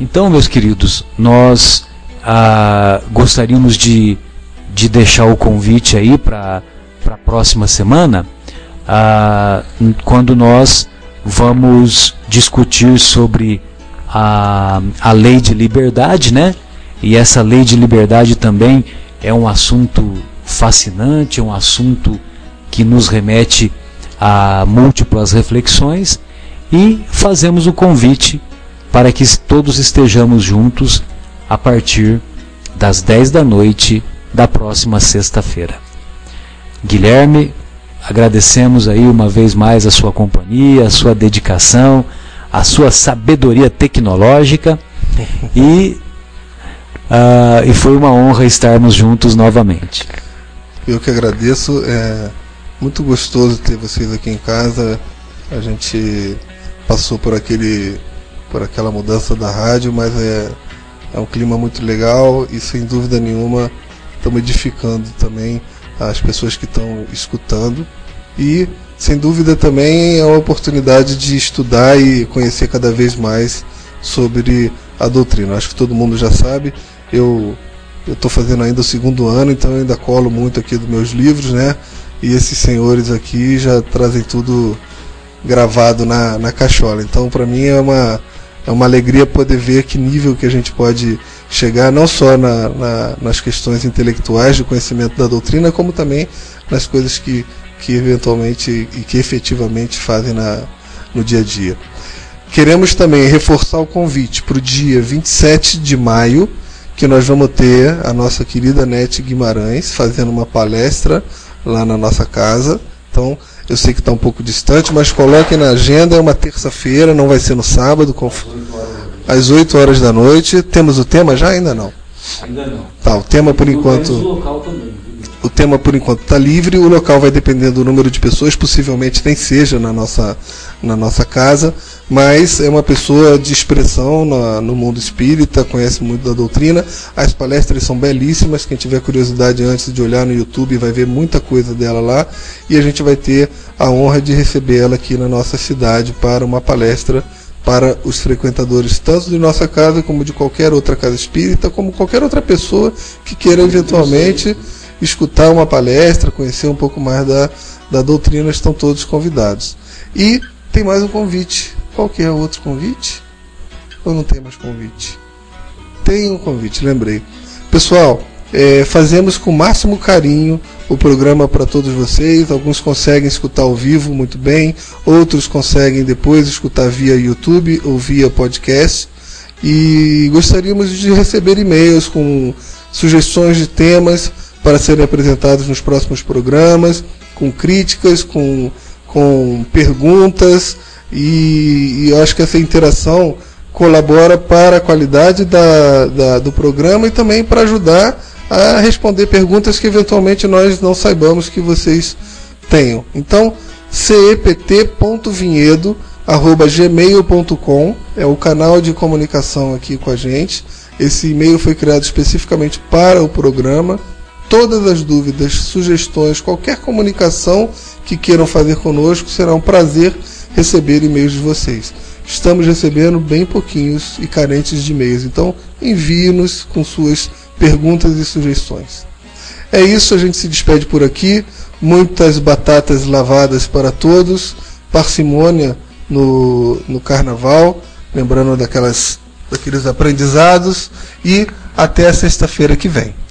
Então, meus queridos, nós ah, gostaríamos de, de deixar o convite aí para a próxima semana ah, quando nós vamos discutir sobre a, a lei de liberdade, né? E essa lei de liberdade também é um assunto fascinante, é um assunto que nos remete a múltiplas reflexões e fazemos o convite para que todos estejamos juntos a partir das 10 da noite da próxima sexta-feira. Guilherme, agradecemos aí uma vez mais a sua companhia, a sua dedicação, a sua sabedoria tecnológica e, uh, e foi uma honra estarmos juntos novamente. Eu que agradeço, é muito gostoso ter vocês aqui em casa. A gente passou por aquele por aquela mudança da rádio, mas é, é um clima muito legal e sem dúvida nenhuma estamos edificando também as pessoas que estão escutando e sem dúvida também é uma oportunidade de estudar e conhecer cada vez mais sobre a doutrina. Acho que todo mundo já sabe. Eu estou fazendo ainda o segundo ano, então ainda colo muito aqui dos meus livros, né? E esses senhores aqui já trazem tudo gravado na, na cachola. Então, para mim é uma é uma alegria poder ver que nível que a gente pode chegar, não só na, na, nas questões intelectuais de conhecimento da doutrina, como também nas coisas que, que eventualmente e que efetivamente fazem na, no dia a dia. Queremos também reforçar o convite para o dia 27 de maio, que nós vamos ter a nossa querida Nete Guimarães fazendo uma palestra lá na nossa casa. Então, eu sei que está um pouco distante, mas coloquem na agenda, é uma terça-feira, não vai ser no sábado, às 8 horas da noite. Temos o tema já? Ainda não. Ainda não. Tá, o tema por enquanto. O local também. O tema por enquanto está livre, o local vai depender do número de pessoas, possivelmente nem seja na nossa, na nossa casa, mas é uma pessoa de expressão na, no mundo espírita, conhece muito da doutrina. As palestras são belíssimas, quem tiver curiosidade antes de olhar no YouTube vai ver muita coisa dela lá, e a gente vai ter a honra de recebê-la aqui na nossa cidade para uma palestra para os frequentadores tanto de nossa casa como de qualquer outra casa espírita, como qualquer outra pessoa que queira eventualmente escutar uma palestra, conhecer um pouco mais da, da doutrina, estão todos convidados. E tem mais um convite. Qual que é o outro convite? Ou não tem mais convite? Tem um convite, lembrei. Pessoal, é, fazemos com o máximo carinho o programa para todos vocês. Alguns conseguem escutar ao vivo muito bem, outros conseguem depois escutar via YouTube ou via podcast. E gostaríamos de receber e-mails com sugestões de temas para serem apresentados nos próximos programas, com críticas, com, com perguntas, e, e acho que essa interação colabora para a qualidade da, da, do programa e também para ajudar a responder perguntas que eventualmente nós não saibamos que vocês tenham. Então, cept.vinhedo.gmail.com é o canal de comunicação aqui com a gente. Esse e-mail foi criado especificamente para o programa todas as dúvidas, sugestões, qualquer comunicação que queiram fazer conosco, será um prazer receber e-mails de vocês. Estamos recebendo bem pouquinhos e carentes de e-mails, então envie-nos com suas perguntas e sugestões. É isso, a gente se despede por aqui. Muitas batatas lavadas para todos, parcimônia no, no carnaval, lembrando daquelas, daqueles aprendizados, e até sexta-feira que vem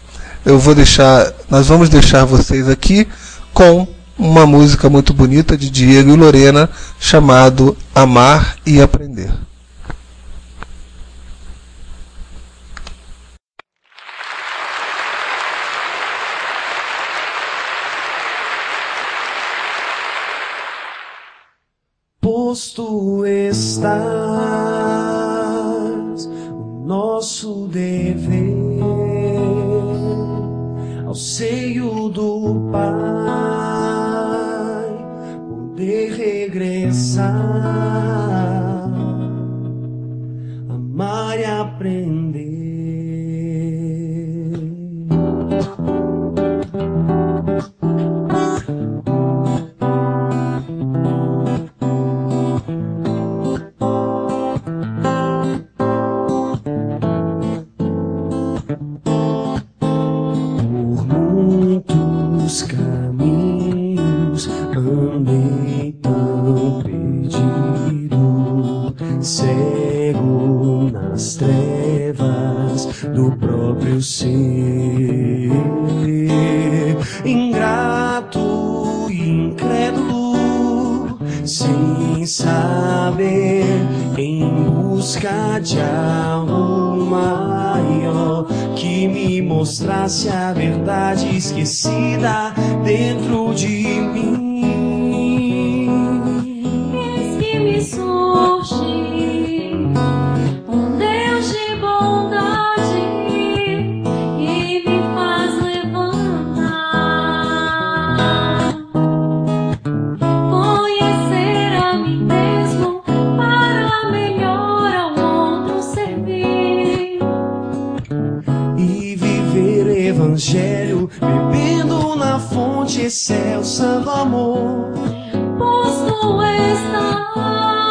eu vou deixar, nós vamos deixar vocês aqui com uma música muito bonita de Diego e Lorena chamado Amar e Aprender. Posto estás o nosso dever ao seio do Pai, poder regressar, amar e aprender. trevas do próprio ser. Ingrato, incrédulo, sem saber, em busca de algo maior que me mostrasse a verdade esquecida dentro de mim. sendo amor. Posto está.